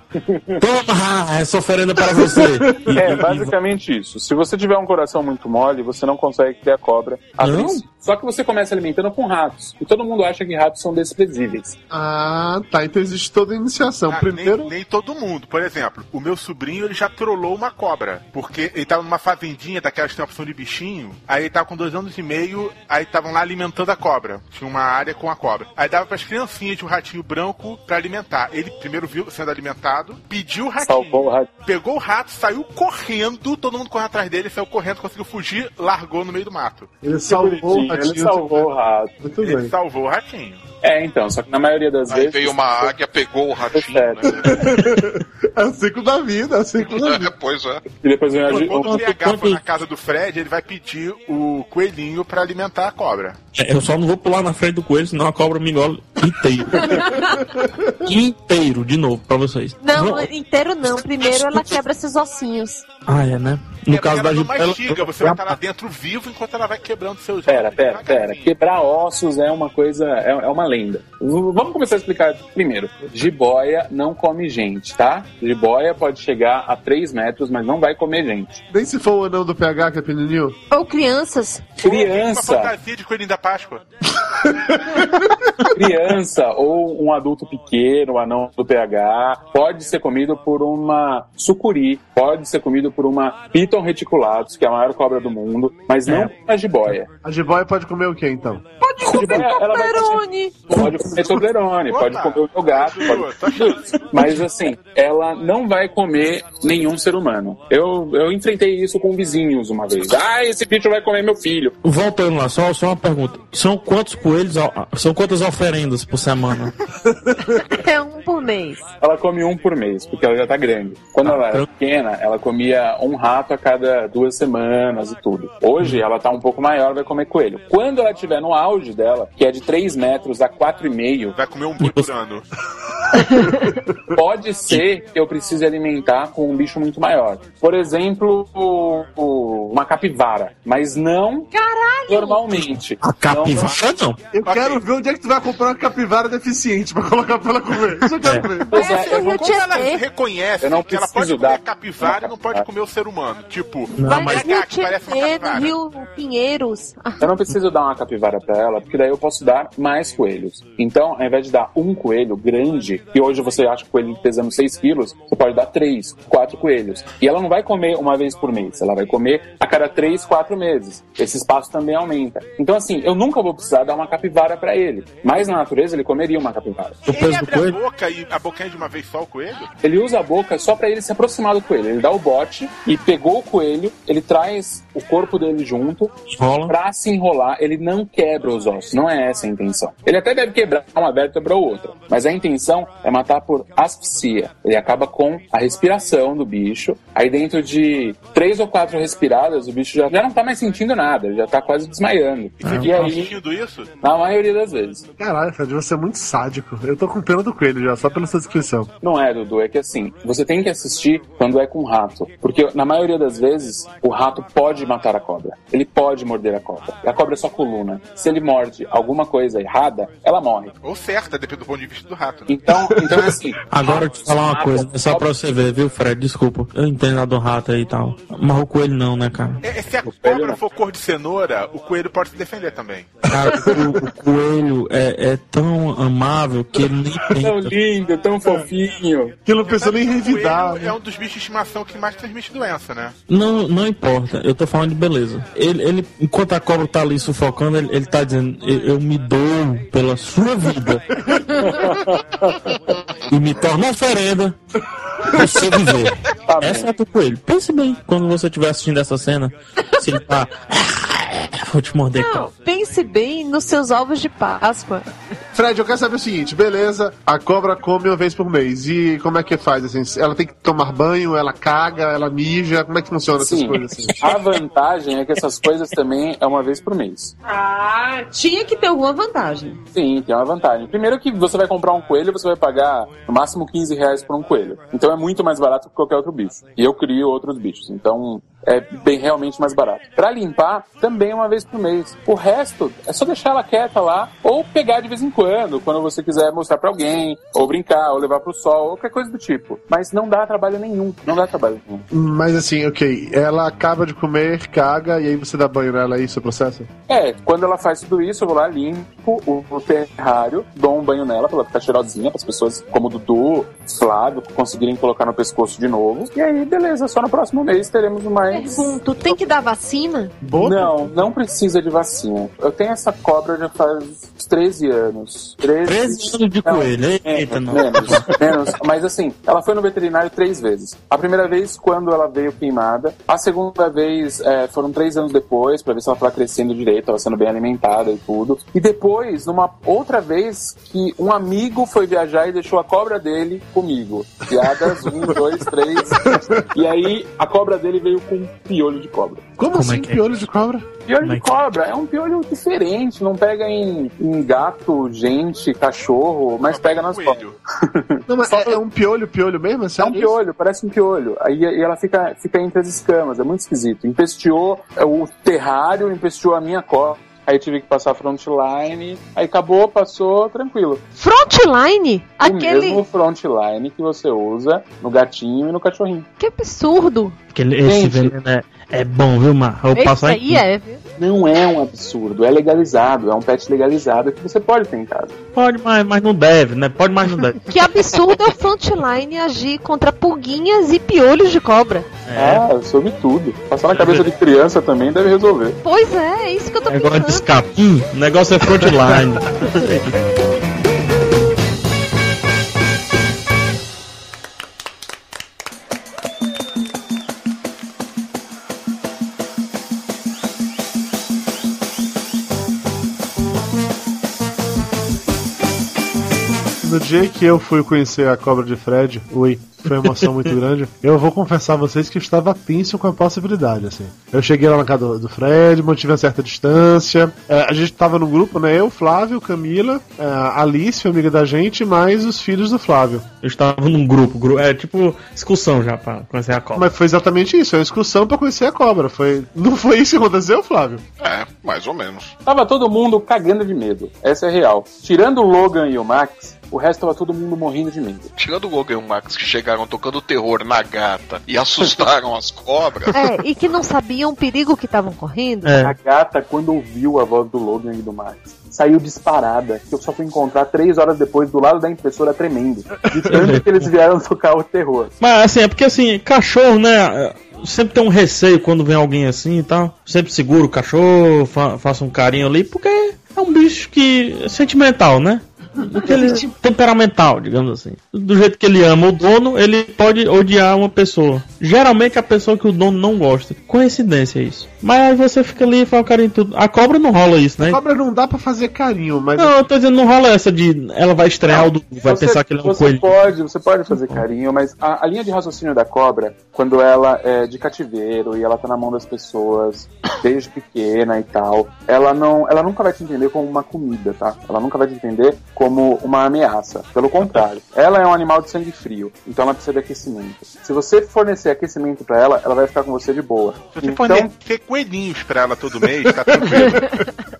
Toma, essa oferenda para você. E- É, e- basicamente isso. Se você tiver um coração muito mole, você não consegue criar cobra. a Não? princípio. Só que você começa alimentando com ratos. E todo mundo acha que ratos são desprezíveis. Ah, tá. Então existe toda a iniciação. Ah, Primeiro. nem, nem todo mundo. Por exemplo, o meu sobrinho ele já trollou uma cobra. Porque ele tava numa fazendinha daquelas que tem opção de bichinho. Aí ele tava com dois anos e meio. Aí estavam lá alimentando a cobra. Tinha uma área com a cobra. Aí dava pras criancinhas de um ratinho branco pra alimentar. Ele primeiro viu sendo alimentado, pediu o ratinho. O rato. Pegou o rato, saiu correndo, todo mundo correu atrás dele, saiu correndo, conseguiu fugir, largou no meio do mato. Ele salvou o ratinho. Ele salvou o rato. Muito Ele bem. salvou o ratinho. É, então, só que na maioria das Aí vezes. veio uma águia, pegou o ratinho, né? É o ciclo da vida, é o ciclo da vida. É, pois é. E depois vem a Quando, gi- quando o PH for na casa do Fred, ele vai pedir o coelhinho pra alimentar a cobra. É, Eu só não vou pular na frente do coelho, senão a cobra me engole inteiro. inteiro, de novo, pra vocês. Não, Vão- inteiro não. Primeiro ela quebra esses ossinhos. Ah, é, né? No É, caso da ela não mastiga, você vai estar lá dentro vivo enquanto ela vai quebrando seus Pera, ossos pera, pera. Quebrar ossos é uma coisa, é, é uma lenda. V- Vamos começar a explicar primeiro. Jiboia não come gente, tá? Jiboia pode chegar a 3 metros, mas não vai comer gente. Nem se for o anão do PH, que é pequenininho. Ou crianças. Uma Criança, fantasia de coelhinho da Páscoa. criança ou um adulto pequeno, um anão do pH, pode ser comido por uma sucuri, pode ser comido por uma Piton reticulatus, que é a maior cobra do mundo, mas não a jiboia. A jiboia pode comer o que então? Vai comer Toblerone. Pode comer Toblerone, pode comer o meu gato, Ajuda, pode... achando. mas assim, ela não vai comer nenhum ser humano. Eu, eu enfrentei isso com vizinhos uma vez. Ah, esse bicho vai comer meu filho. Voltando lá, só, só uma pergunta. São quantos coelhos, ao- são quantas oferendas por semana? É um por mês. Ela come um por mês, porque ela já tá grande. Quando ela era pequena, ela comia um rato a cada duas semanas e tudo. Hoje, ela tá um pouco maior, vai comer coelho. Quando ela estiver no auge dela, que é de 3 metros a 4,5, Vai comer um boi por ano. pode ser que eu precise alimentar com um bicho muito maior. Por exemplo, o- o- uma capivara. Mas não normalmente. A capivara não. Eu Ok. quero ver onde é que tu vai comprar uma capivara deficiente pra colocar pra ela comer. Isso eu quero ver. Pois é, Essa eu eu vou- Como ela reconhece Eu não que ela pode preciso comer dar capivara e não pode uma comer o ser humano? Tipo, Não, Vai mas que parece uma capivara. Rio Pinheiros. Eu não preciso dar uma capivara pra ela, porque daí eu posso dar mais coelhos. Então, ao invés de dar um coelho grande, que hoje você acha que o coelho pesando 6 quilos, você pode dar 3, 4 coelhos. E ela não vai comer uma vez por mês, ela vai comer a cada 3, 4 meses. Esse espaço também aumenta. Então, assim, eu nunca vou precisar dar uma capivara pra ele. Mas na natureza ele comeria uma capivara. O ele peso abre a coelho? Boca e a boquinha de uma vez só o coelho? Ele usa a boca só pra ele se aproximar do coelho. Ele dá o bote e pegou o coelho, ele traz o corpo dele junto, Rola. pra se enrolar, ele não quebra os ossos. Não é essa a intenção. Ele até deve quebrar uma vértebra ou outra, mas a intenção é matar por asfixia. Ele acaba com a respiração do bicho. Aí dentro de três ou quatro respiradas, o bicho já, já não tá mais sentindo nada, ele já tá quase desmaiando. E Tá aí, sentindo isso? na maioria das vezes. Caralho, Fred, você é muito sádico. Eu tô com pena do coelho já, só pela sua descrição. Não é, Dudu, é que assim, você tem que assistir quando é com rato. Porque na maioria das vezes, o rato pode matar a cobra. Ele pode morder a cobra. A cobra é só coluna. Se ele morde alguma coisa errada, ela morre. Ou certa, depende do ponto de vista do rato. né? Então, então é assim. Agora eu te falar uma coisa, é só pra você ver, viu, Fred? Desculpa. Eu entendo lá do rato aí e tal. Mas o coelho não, né, cara? É, se a cobra for cor de cenoura, o coelho pode se defender também. Cara, o, o coelho é, é tão amável que ele nem tenta. Lindo, tão fofinho. Que não pensou nem revidar. coelho né? é um dos bichos de estimação que mais transmite doença, né? Não, não importa, eu tô falando de beleza. Ele, ele enquanto a cobra tá ali sufocando, ele, ele tá dizendo, eu, eu me dou pela sua vida. e me torno oferenda seu viver. Tá. Essa é a do coelho. Pense bem, quando você estiver assistindo essa cena, se ele tá. Vou te morder. Não, pense Pense bem nos seus ovos de Páscoa. Fred, eu quero saber o seguinte, beleza, a cobra come uma vez por mês. E como é que faz? Assim, ela tem que tomar banho, ela caga, ela mija, como é que funciona essas Sim. coisas assim? A vantagem é que essas coisas também é uma vez por mês. Ah, tinha que ter alguma vantagem. Sim, tem uma vantagem. Primeiro que você vai comprar um coelho, você vai pagar no máximo 15 reais por um coelho. Então é muito mais barato que qualquer outro bicho. E eu crio outros bichos. Então é bem realmente mais barato. Pra limpar, também uma vez por mês. O resto é só deixar ela quieta lá, ou pegar de vez em quando, quando você quiser mostrar pra alguém, ou brincar, ou levar pro sol, ou qualquer coisa do tipo. Mas não dá trabalho nenhum. Não dá trabalho nenhum. Mas assim, ok, ela acaba de comer, caga, e aí você dá banho nela, é isso o processo? É, quando ela faz tudo isso, eu vou lá, limpo o, o terrário, dou um banho nela pra ela ficar cheirosinha, para as pessoas como o Dudu, Flávio, conseguirem colocar no pescoço de novo. E aí, beleza, só no próximo mês teremos mais. Pergunto, tem que dar vacina? Boa? Não, não precisa de vacina. Eu tenho essa cobra já faz uns 13 anos. 13, 13 anos de Não, coelho. Eita, menos, não. menos, menos. Mas assim, ela foi no veterinário três vezes. A primeira vez quando ela veio queimada. A segunda vez é, foram três anos depois, pra ver se ela tava crescendo direito, tava sendo bem alimentada e tudo. E depois, numa outra vez, que um amigo foi viajar e deixou a cobra dele comigo. Piadas, um, dois, três. E aí a cobra dele veio com piolho de cobra. Como, Como assim, é que é? piolho de cobra? Piolho Como é de que- cobra é um piolho diferente, não pega em, em gato, gente, cachorro, mas pega nas cobras. Não, mas é, é um piolho, piolho mesmo? É É um isso? piolho, parece um piolho. Aí e ela fica, fica entre as escamas, é muito esquisito. Empesteou é, o terrário, empesteou a minha cobra. Aí tive que passar frontline, aí acabou, passou, tranquilo. Frontline? O Aquele. mesmo frontline que você usa no gatinho e no cachorrinho. Que absurdo. Aquele, esse Gente. veneno é, é bom, viu, Mar? Eu Esse passo aí é, viu? Não é um absurdo, é legalizado, é um pet legalizado que você pode ter em casa. Pode, mas, mas não deve, né? Pode, mas não deve. Que absurdo é o Frontline agir contra pulguinhas e piolhos de cobra. É. Ah, sobre tudo. Passar na cabeça de criança também deve resolver. Pois é, é isso que eu tô Negócio de pensando. escapim, o negócio é frontline. No dia que eu fui conhecer a cobra de Fred, ui, foi uma emoção muito grande. Eu vou confessar a vocês que eu estava tenso com a possibilidade, assim. Eu cheguei lá na casa do, do Fred, mantive uma certa distância. É, a gente estava no grupo, né? Eu, Flávio, Camila, é, Alice, amiga da gente, mais os filhos do Flávio. Eu estava num grupo, gru- é tipo excursão já pra conhecer a cobra. Mas foi exatamente isso, é uma excursão pra conhecer a cobra. Foi... Não foi isso que aconteceu, Flávio? É, mais ou menos. Tava todo mundo cagando de medo. Essa é real. Tirando o Logan e o Max, o resto tava todo mundo morrendo de medo. Tirando o Logan e o Max que chegaram tocando terror na gata e assustaram as cobras. É, e que não sabiam o perigo que estavam correndo. É. A gata, quando ouviu a voz do Logan e do Max, saiu disparada. Que eu só fui encontrar três horas depois do lado da impressora tremendo. De tanto que eles vieram tocar o terror. Mas assim, é porque assim, cachorro, né? Sempre tem um receio quando vem alguém assim e tal. Sempre segura o cachorro, fa faça um carinho ali, porque é um bicho que é sentimental, né? Aquele temperamental, digamos assim. Do jeito que ele ama o dono, ele pode odiar uma pessoa. Geralmente a pessoa que o dono não gosta. Coincidência isso. Mas aí você fica ali e faz o carinho em tudo. A cobra não rola isso, né? A cobra não dá pra fazer carinho, mas. Não, eu tô dizendo, não rola essa de ela vai estrear o Dudu, vai Você- pensar que ele é um você coelho. Pode, você pode fazer carinho, mas a, a linha de raciocínio da cobra, quando ela é de cativeiro e ela tá na mão das pessoas desde pequena e tal, ela não, ela nunca vai te entender como uma comida, tá? Ela nunca vai te entender como uma ameaça. Pelo contrário, ela é um animal de sangue frio, então ela precisa de aquecimento. Se você fornecer aquecimento pra ela, ela vai ficar com você de boa. Se você Então, fornecer coelhinhos pra ela todo mês, tá tranquilo.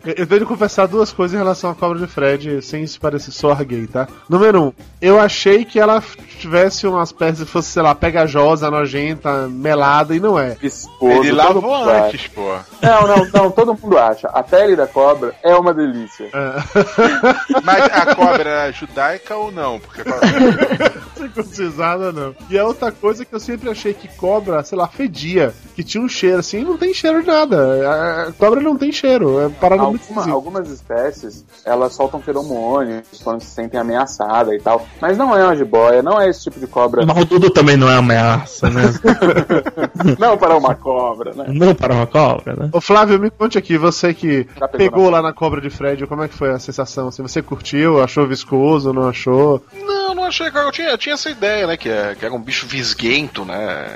Eu eu tenho que confessar duas coisas em relação à cobra de Fred, sem se parecer soar gay, tá? Número um, eu achei que ela tivesse umas peças, fosse, sei lá, pegajosa, nojenta, melada, e não é. esposo, Ele lavou antes, pô. Não, não, não, todo mundo acha. A pele da cobra é uma delícia. Mas a cobra era judaica ou não? Porque a cobra- circuncisada, não. E a outra coisa que eu sempre achei que cobra, sei lá, fedia, que tinha um cheiro assim, não tem cheiro de nada. A cobra não tem cheiro, é parada muito Alguma- esquisita. algumas espécies, elas soltam feromônios quando se sentem ameaçadas e tal. Mas não é uma jiboia, não é esse tipo de cobra. Mas o Dudu também não é ameaça, né? Não para uma cobra, né? Não para uma cobra, né? Ô Flávio, me conte aqui, você que Já pegou pegou lá na cobra de Fred, como é que foi a sensação? Assim, você curtiu, achou viscoso, não achou? Não, não achei, cara. Eu tinha, eu tinha essa ideia, né? Que, é, que era um bicho visguento, né?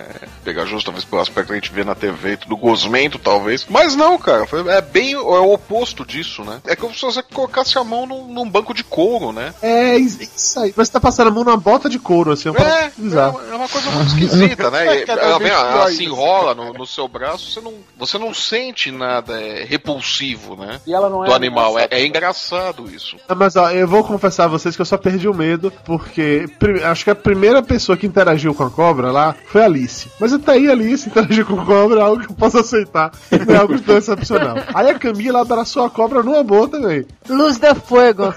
Pegajoso, talvez pelo aspecto que a gente vê na TV, tudo gosmento, talvez. Mas não, cara. Foi, é bem o- é o oposto disso, né? É como se você colocasse a mão num, num banco de couro, né? É, isso aí. Você tá passando a mão numa bota de couro, assim, eu É, é, é uma coisa muito esquisita, né? Ela, vem, ela se enrola no, no seu braço, você não, você não sente nada é, repulsivo, né? E ela não é Do animal. É, é engraçado isso. Ah, Mas ó, eu vou confessar a vocês que eu só perdi o medo, porque acho que a primeira pessoa que interagiu com a cobra lá foi a Alice. Mas até aí Alice interagir com a cobra é algo que eu posso aceitar, não é algo tão excepcional. Aí a Camila abraçou a cobra no amor também. Luz de fogo.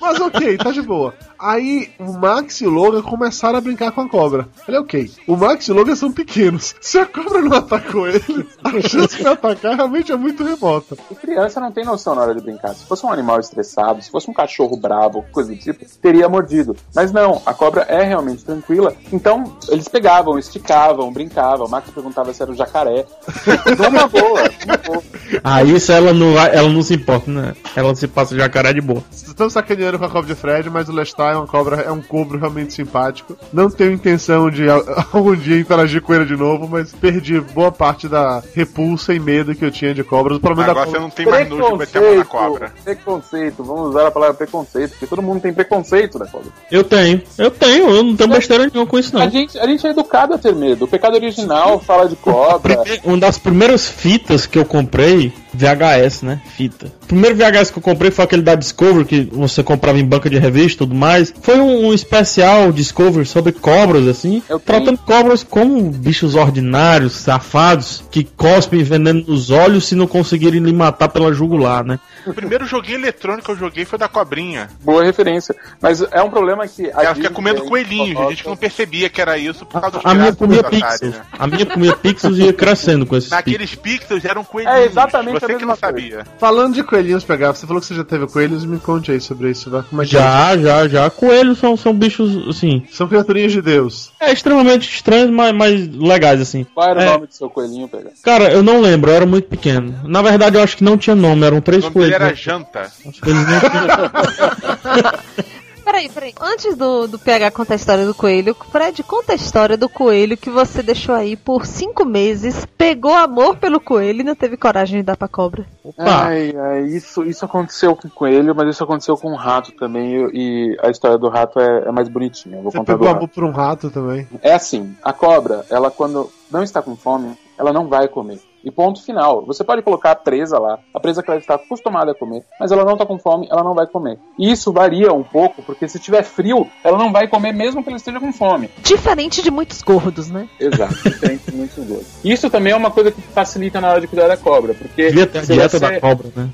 Mas ok, tá de boa. Aí o Max e o Logan começaram a brincar com a cobra. Falei, ok. O Max e o Logan são pequenos. Se a cobra não atacou ele, a chance de atacar realmente é muito remota. E criança não tem noção na hora de brincar. Se fosse um animal estressado, se fosse um cachorro bravo, coisa do tipo, teria mordido. Mas não, a cobra é realmente tranquila. Então, eles pegavam, esticavam, brincavam. O Max perguntava se era o jacaré. Numa boa, numa boa. Ah, isso ela não, ela não se importa, né? Ela se passa jacaré de boa. Estamos sacaneando com a cobra de Fred, mas o Lestat é uma cobra, é um cobro realmente simpático. Não tenho intenção de al- algum dia interagir com ele de novo, mas perdi boa parte da repulsa e medo que eu tinha de cobras. Pelo menos da Agora você cobra. não tem mais nojo de meter a mão na cobra. Preconceito, vamos usar a palavra preconceito, porque todo mundo tem preconceito da cobra. Eu tenho, eu tenho, eu não tenho besteira nenhuma com isso A não. gente, a gente é educado a ter medo. O pecado original fala de cobra. Uma das primeiras fitas que eu comprei, VHS, né? Fita. O primeiro VHS que eu comprei foi aquele da Discovery, que você comprava em banca de revista e tudo mais. Foi um, um especial Discovery sobre cobras, assim. Eu tenho. Tratando cobras como bichos ordinários, safados, que cospem veneno nos olhos se não conseguirem lhe matar pela jugular, né? O primeiro joguinho eletrônico que eu joguei foi da cobrinha. Boa referência. Mas é um problema que. a Ela fica comendo aí coelhinhos. A gente não percebia que era isso por causa dos A minha comia pixels. né? A minha comia pixels e ia crescendo com esses pixels. Naqueles pixels eram coelhinhos. É exatamente Você que não coisa. sabia. Falando de coelhinhos pegar, você falou que você já teve coelhos, me conte aí sobre isso, vai. Como é que Já, já, já. Coelhos são, são bichos, assim, é? São criaturinhas de Deus. é extremamente estranhos, mas, mas legais, assim. Qual era É. o nome do seu coelhinho, pegar? Cara, eu não lembro, eu era muito pequeno. Na verdade, eu acho que não tinha nome, eram O três nome dele coelhos. era né? Janta. Acho que eles não tinham- Peraí, peraí. Antes do, do PH contar a história do coelho, Fred, conta a história do coelho que você deixou aí por cinco meses, pegou amor pelo coelho e não teve coragem de dar pra cobra. Opa. Ai, ai, isso, isso aconteceu com o coelho, mas isso aconteceu com o rato também. E, e a história do rato é, é mais bonitinha. Eu vou Você contar pegou amor por um rato também. É assim, a cobra, ela quando não está com fome, ela não vai comer. E ponto final. Você pode colocar a presa lá, a presa que ela está acostumada a comer, mas ela não está com fome, ela não vai comer. E isso varia um pouco, porque se tiver frio, ela não vai comer mesmo que ela esteja com fome. Diferente de muitos gordos, né? Exato, diferente de muitos dois. Isso também é uma coisa que facilita na hora de cuidar da cobra, porque Devia ter a se dieta você- da cobra, né?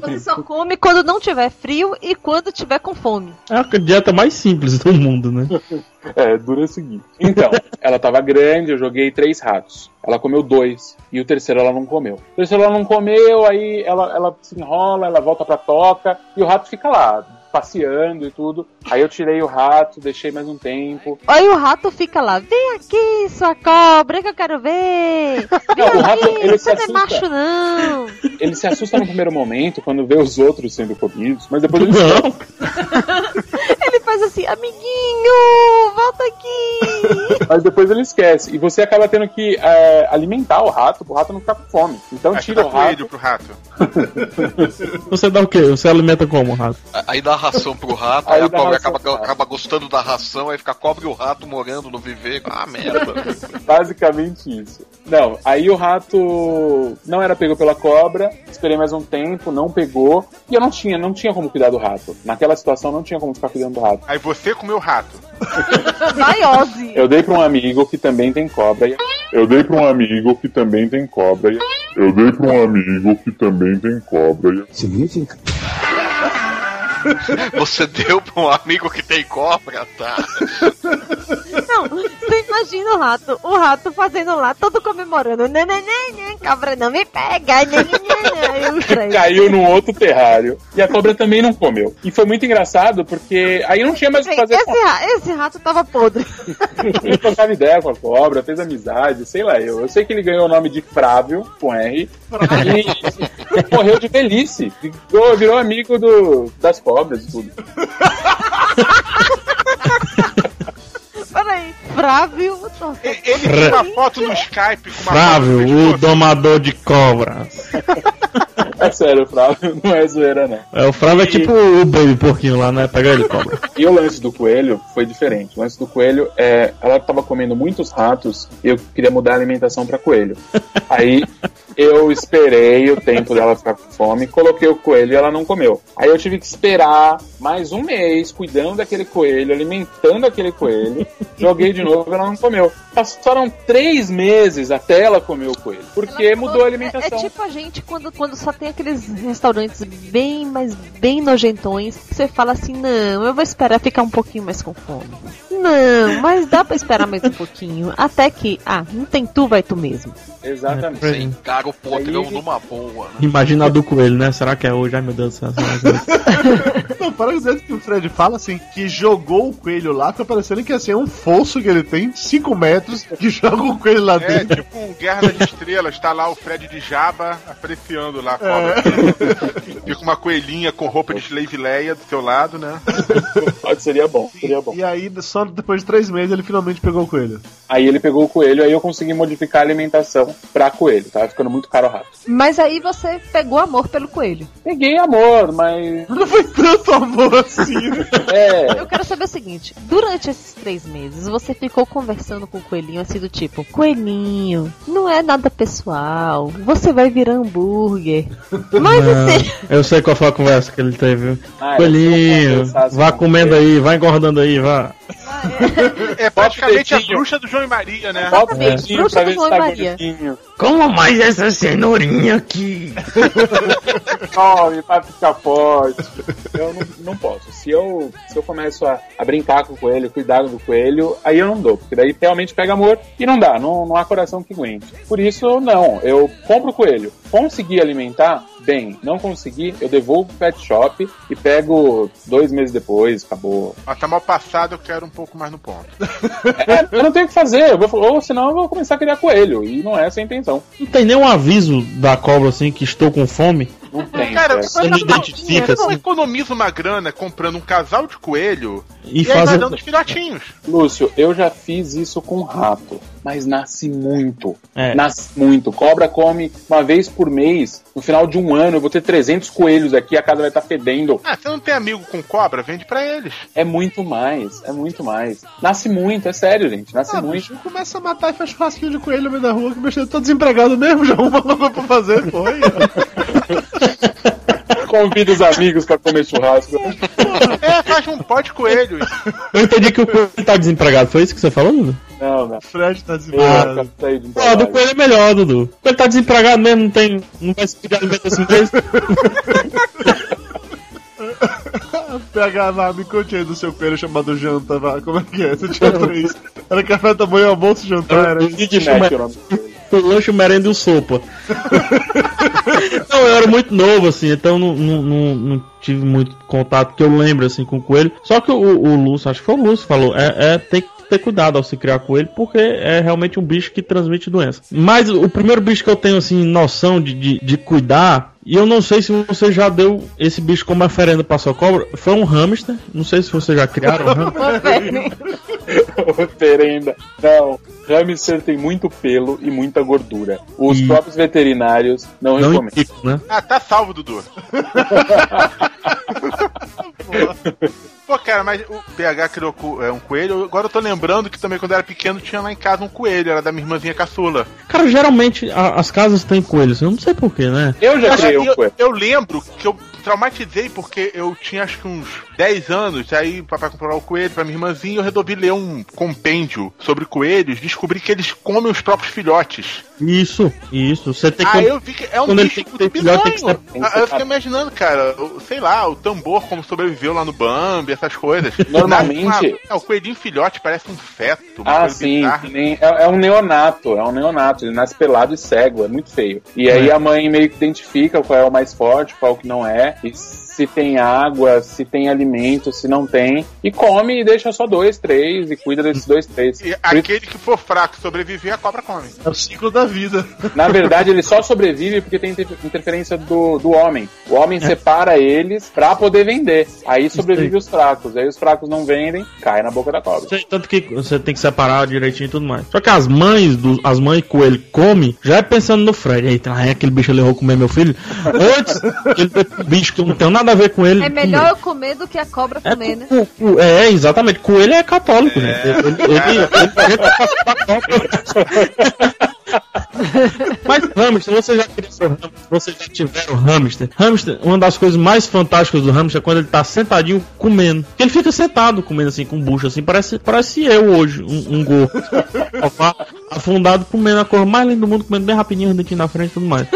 Você só come quando não tiver frio e quando tiver com fome. É a dieta mais simples do mundo, né? É, dura o seguinte. Então, ela tava grande, eu joguei três ratos. Ela comeu dois. E o terceiro ela não comeu. O terceiro ela não comeu, aí ela, ela se enrola, ela volta pra toca, e o rato fica lá, passeando e tudo. Aí eu tirei o rato, deixei mais um tempo. Aí o rato fica lá, vem aqui, sua cobra, que eu quero ver. Vem Não, o rato, aqui, ele se você não é assusta. macho não. Ele se assusta no primeiro momento, quando vê os outros sendo comidos, mas depois ele Não, faz assim, amiguinho, volta aqui. Mas depois ele esquece. E você acaba tendo que é, alimentar o rato pro rato não ficar com fome. Então Acho tira dá o rato. pro rato. você dá o quê? Você alimenta como, rato? Aí dá ração pro rato, Aí aí, a cobra acaba, acaba gostando da ração, aí fica a cobra e o rato morando no viver. Ah, merda. Basicamente isso. Não, aí o rato não era pego pela cobra, esperei mais um tempo, não pegou, e eu não tinha, não tinha como cuidar do rato. Naquela situação não tinha como ficar cuidando do rato. Aí você comeu o rato. Ozzy. Eu dei pra um amigo que também tem cobra. e- Eu dei pra um amigo que também tem cobra. e- Eu dei pra um amigo que também tem cobra. e- Você deu pra um amigo que tem cobra, tá? Não, sem imagina o rato, o rato fazendo lá, todo comemorando. Não, não, não, não, cobra não me pega. Fred- Caiu num outro terrário. E a cobra também não comeu. E foi muito engraçado, porque aí não tinha mais o que fazer Esse, ra- esse rato tava podre. Ele trocava ideia com a cobra, fez amizade, sei lá eu. Eu sei que ele ganhou o nome de Frávio, com R, e morreu de velhice. Virou, virou amigo do, das cobras e tudo. Peraí, Frávio. nossa. Ele tem uma foto no Skype com uma Frávio, o domador de cobras. É sério, Frávio, não é zoeira não. É, o Frávio é tipo o baby porquinho lá, né? Pega ele, cobra. E o lance do coelho foi diferente. O lance do coelho é. Ela tava comendo muitos ratos e eu queria mudar a alimentação pra coelho. Aí eu esperei o tempo dela ficar com fome, coloquei o coelho e ela não comeu. Aí eu tive que esperar mais um mês cuidando daquele coelho, alimentando aquele coelho. Joguei de novo e ela não comeu. Passaram três meses até ela comer o coelho. Porque mudou a É, alimentação. tipo a gente quando, quando só tem aqueles restaurantes bem, mas bem nojentões. Você fala assim, não, eu vou esperar ficar um pouquinho mais com fome. Não, mas dá pra esperar mais um pouquinho. Até que, ah, não tem tu, vai tu mesmo. Exatamente. É, Você encara o podrão numa boa. Né? Imagina a do coelho, né? Será que é hoje? Ai meu Deus do céu. é? Não, para dizer que o Fred fala assim, que jogou o coelho lá, fica parecendo que assim, é um fosso que ele tem, 5 metros, que joga o coelho lá É, dentro. tipo um Guerra das Estrelas, tá lá o Fred de Jabba apreciando lá a cobra. Fica uma coelhinha com roupa de Slave Leia do seu lado, né? Pode, seria bom, seria bom. E aí, só depois de três meses, ele finalmente pegou o coelho. Aí ele pegou o coelho, aí eu consegui modificar a alimentação pra coelho. Tava ficando muito caro o rato. Mas aí você pegou amor pelo coelho. Peguei amor, mas. Não foi tanto amor assim. né? É. Eu quero saber o seguinte: durante esses três meses, você ficou conversando com o coelhinho assim do tipo: Coelhinho, não é nada pessoal, você vai virar hambúrguer. Mas assim. Não, eu sei qual foi a conversa que ele teve. viu? Ah, Coelhinho, vá com comendo aí, vai engordando aí, vá. É praticamente a bruxa do João e Maria, né? Bota o É. dedinho Bruxa pra do ver se João tá e. Coma mais essa cenourinha aqui. Come pra ficar forte. Eu não, não posso. Se eu, se eu começo a, a brincar com o coelho, cuidar do coelho, aí eu não dou. Porque daí realmente pega amor e não dá. Não, não há coração que aguente. Por isso, não. Eu compro o coelho. Consegui alimentar? Bem. Não consegui, eu devolvo pro pet shop e pego dois meses depois. Acabou. Mas tá mal passado, eu quero um pouco mais no ponto. É, eu não tenho o que fazer. Eu vou, ou senão eu vou começar a criar coelho. E não é essa a intenção. Não tem nenhum aviso da cobra assim que estou com fome? Não tem. Cara, é. Você não identifica Você não assim economiza uma grana comprando um casal de coelho e e, aí vai faz. dando os filhotinhos. Lúcio, eu já fiz isso com rato, mas nasce muito. É. Nasce muito. Cobra come uma vez por mês. No final de um ano, eu vou ter 300 coelhos aqui, a casa vai estar fedendo. Ah, você não tem amigo com cobra? Vende pra eles. É muito mais, é muito mais. Nasce muito, é sério, gente. Nasce Ah, muito. começa a matar e faz churrasquinho de coelho no meio da rua, que o bicho tá desempregado mesmo, já arruma coisa pra fazer, foi. Convida os amigos pra comer churrasco. É, faz um pó de coelho. Eu entendi que o coelho tá desempregado. Foi isso que você falou, Dudu? Não, não. Fred tá desempregado. saí de um Ah, do coelho é melhor, Dudu. O coelho tá desempregado mesmo, não tem. Não vai se pedir alimento assim mês. PH, vá, me conte aí do seu coelho chamado Janta, vá. Como é que é? Você tinha três. Era café da manhã, almoço jantar, era isso? Big Mac, é o nome dele. O lanche, merenda e o sopa. não, eu era muito novo, assim, então não, não, não, não tive muito contato que eu lembro, assim, com o coelho. Só que o, o Lúcio, acho que foi o Lúcio que falou, é, é tem que ter cuidado ao se criar coelho, porque é realmente um bicho que transmite doença. Mas o primeiro bicho que eu tenho, assim, noção de, de, de cuidar, e eu não sei se você já deu esse bicho como oferenda pra sua cobra, foi um hamster. Não sei se vocês já criaram um hamster. Oferenda. Não. Hamster tem muito pelo e muita gordura. Os E- próprios veterinários não, Não recomendam. indico, né? Ah, tá salvo, Dudu. Pô, cara, mas o PH criou é, um coelho. Agora eu tô lembrando que também quando eu era pequeno tinha lá em casa um coelho, era da minha irmãzinha caçula. Cara, geralmente a- as casas têm coelhos, eu não sei porquê, né? Eu já criei um eu, coelho. eu lembro que eu traumatizei porque eu tinha acho que uns 10 anos, aí o papai comprou lá o coelho pra minha irmãzinha e eu resolvi ler um compêndio sobre coelhos, descobri que eles comem os próprios filhotes. Isso, isso. Você tem que. Aí eu vi que é um quando bicho tem que ter filhote, tem que ser- ser eu fiquei imaginando, cara, sei lá, o tambor como sobreviveu lá no Bambi, essas coisas. Normalmente- Na- na- o coelhinho filhote parece um feto. uma Ah, sim, nem- é, é um neonato, é um neonato, ele nasce pelado e cego, é muito feio. E aí a mãe meio que identifica qual é o mais forte, qual que não é, e se tem água, se tem alimento, se não tem, e come e deixa só dois, três, e cuida desses dois, três. E aquele que for fraco sobreviver, a cobra come. É o ciclo da vida. Na verdade, ele só sobrevive porque tem inter- interferência do, do homem. O homem separa eles pra poder vender. Aí sobrevive os fracos. Aí os fracos não vendem, cai na boca da cobra. Sei, Tanto que você tem que separar direitinho e tudo mais. Só que as mães, do, as mães coelho come, já é pensando no Fred. Eita, é aquele bicho ali errou comer meu filho. Antes, aquele bicho que não tem nada a ver com ele. É melhor eu comer do que a cobra comer, né? comer. Co- É, exatamente. Coelho é católico, né? Ele, ele, ele- Mas hamster, você já ser hamster, você já tiveram hamster. Hamster, uma das coisas mais fantásticas do hamster é quando ele tá sentadinho comendo. Porque ele fica sentado comendo assim, com bucho, assim, parece, parece eu hoje, um, um gordo. Afundado comendo a cor mais linda do mundo, comendo bem rapidinho, os dentinhos na frente e tudo mais.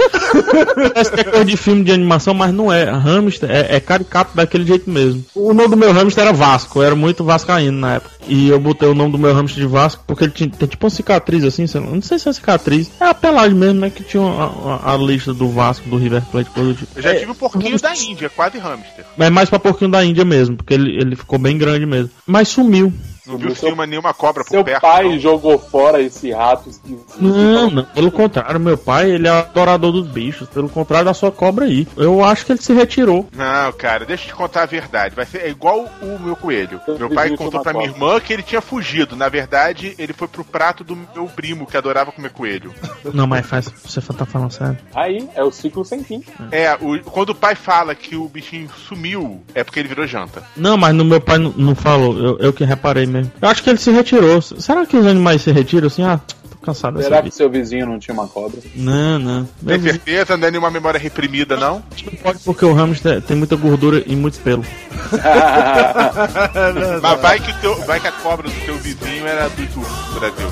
Parece que é cor de filme de animação, mas não é. Hamster é, é caricato daquele jeito mesmo. O nome do meu hamster era Vasco, eu era muito vascaíno na época. E eu botei o nome do meu hamster de Vasco porque ele tinha, tem tipo uma cicatriz assim, não sei se é cicatriz. É a pelagem mesmo, né? Que tinha a, a- a lista do Vasco, do River Plate, coisa tipo. Eu já É, tive um porquinho da Índia, quase hamster. é mais pra porquinho da Índia mesmo, porque ele, ele ficou bem grande mesmo. Mas sumiu. Não viu cima nenhuma cobra por Seu perto. pai não. jogou fora esse rato esquisito. Não, não, pelo contrário, meu pai, ele é adorador dos bichos, pelo contrário da sua cobra aí. Eu acho que ele se retirou. Não, cara, deixa eu te contar a verdade. Vai ser é igual o meu coelho. Meu pai contou pra uma minha irmã que ele tinha fugido. Na verdade, ele foi pro prato do meu primo, que adorava comer coelho. Não, mas faz, você tá falando sério. Aí é o ciclo sem fim. É, o- quando o pai fala que o bichinho sumiu, é porque ele virou janta. Não, mas no meu pai não, não falou, eu, eu que reparei mesmo. Eu acho que ele se retirou. Será que os animais se retiram assim? Ah, tô cansado dessa Será que vida. seu vizinho não tinha uma cobra? Não, não. Meu Tem vizinho certeza? Não é nenhuma memória reprimida, não? não pode porque o hamster tem muita gordura e muito pelo. Mas vai que, teu, vai que a cobra do teu vizinho era do Brasil.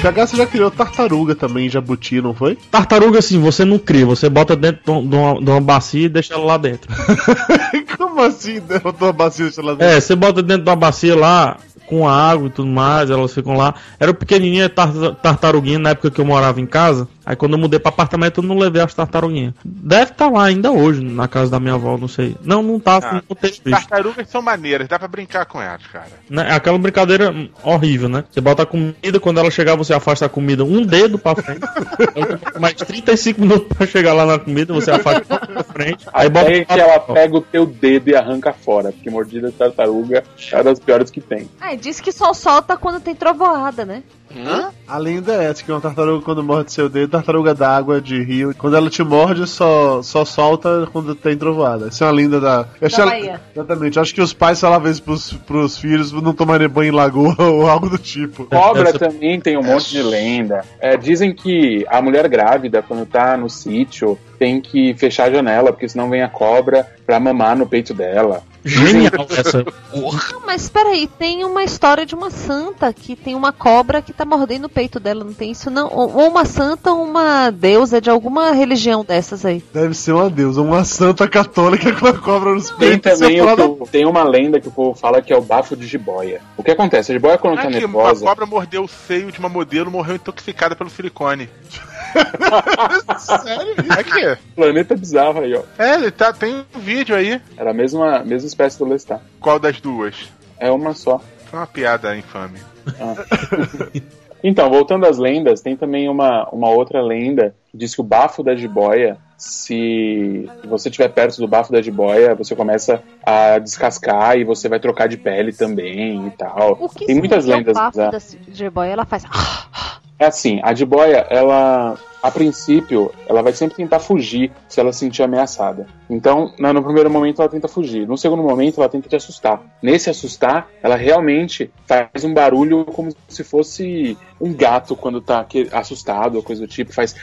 PH, você já criou tartaruga também, jabuti, não foi? Tartaruga, assim, você não cria, você bota dentro de um- de uma, de uma bacia e deixa ela lá dentro. Como assim? Derrotou a bacia deixa lá dentro? É, você bota dentro de uma bacia lá, com água e tudo mais, elas ficam lá. Era pequenininha tar- tartaruguinha na época que eu morava em casa. Aí quando eu mudei pra apartamento eu não levei as tartaruguinhas. Deve estar lá ainda hoje, na casa da minha avó, não sei. Não, não tá, Ah, não tem. Tartarugas são maneiras, dá pra brincar com elas, cara. Né? É aquela brincadeira horrível, né? Você bota a comida, quando ela chegar, você afasta a comida um dedo pra frente. Mais 35 minutos pra chegar lá na comida, você afasta pra frente. Aí bota. Aí que ela pega o teu dedo e arranca fora, porque mordida de tartaruga é uma das piores que tem. Ah, e diz que só solta quando tem trovoada, né? A lenda é essa, que uma tartaruga quando morde seu dedo, tartaruga d'água de rio, quando ela te morde, só, só solta quando tem trovoada. Essa é uma lenda da... Eu acho- Bahia. Exatamente, acho que os pais falavam isso pros, pros filhos não tomarem banho em lagoa ou algo do tipo. Cobra Essa- também tem um monte de lenda. É, dizem que a mulher grávida, quando tá no sítio, tem que fechar a janela, porque senão vem a cobra pra mamar no peito dela. Genial essa. Não, mas peraí, tem uma história de uma santa que tem uma cobra que tá mordendo o peito dela, não tem isso não? Ou uma santa ou uma deusa de alguma religião dessas aí. Deve ser uma deusa, uma santa católica com a cobra nos Tem peitos. também o, que tem uma lenda que o povo fala que é o bafo de jiboia. O que acontece? A jiboia quando Ah, tá que uma nervosa. cobra mordeu o seio de uma modelo morreu intoxicada pelo silicone. Sério? Aqui. Planeta bizarro aí, ó. É, ele tá, tem um vídeo aí. Era a mesma, mesma espécie do Lestat. Qual das duas? É uma só. Foi uma piada infame. Então, voltando às lendas, tem também uma, uma outra lenda que diz que o bafo da jiboia, se você estiver perto do bafo da jiboia, você começa a descascar e você vai trocar de pele também e tal. O que tem muitas seria lendas o bafo da jiboia? Ela faz... É assim, a jiboia, ela, a princípio, ela vai sempre tentar fugir se ela se sentir ameaçada. Então, no primeiro momento, ela tenta fugir. No segundo momento, ela tenta te assustar. Nesse assustar, ela realmente faz um barulho como se fosse um gato quando tá assustado ou coisa do tipo. Faz.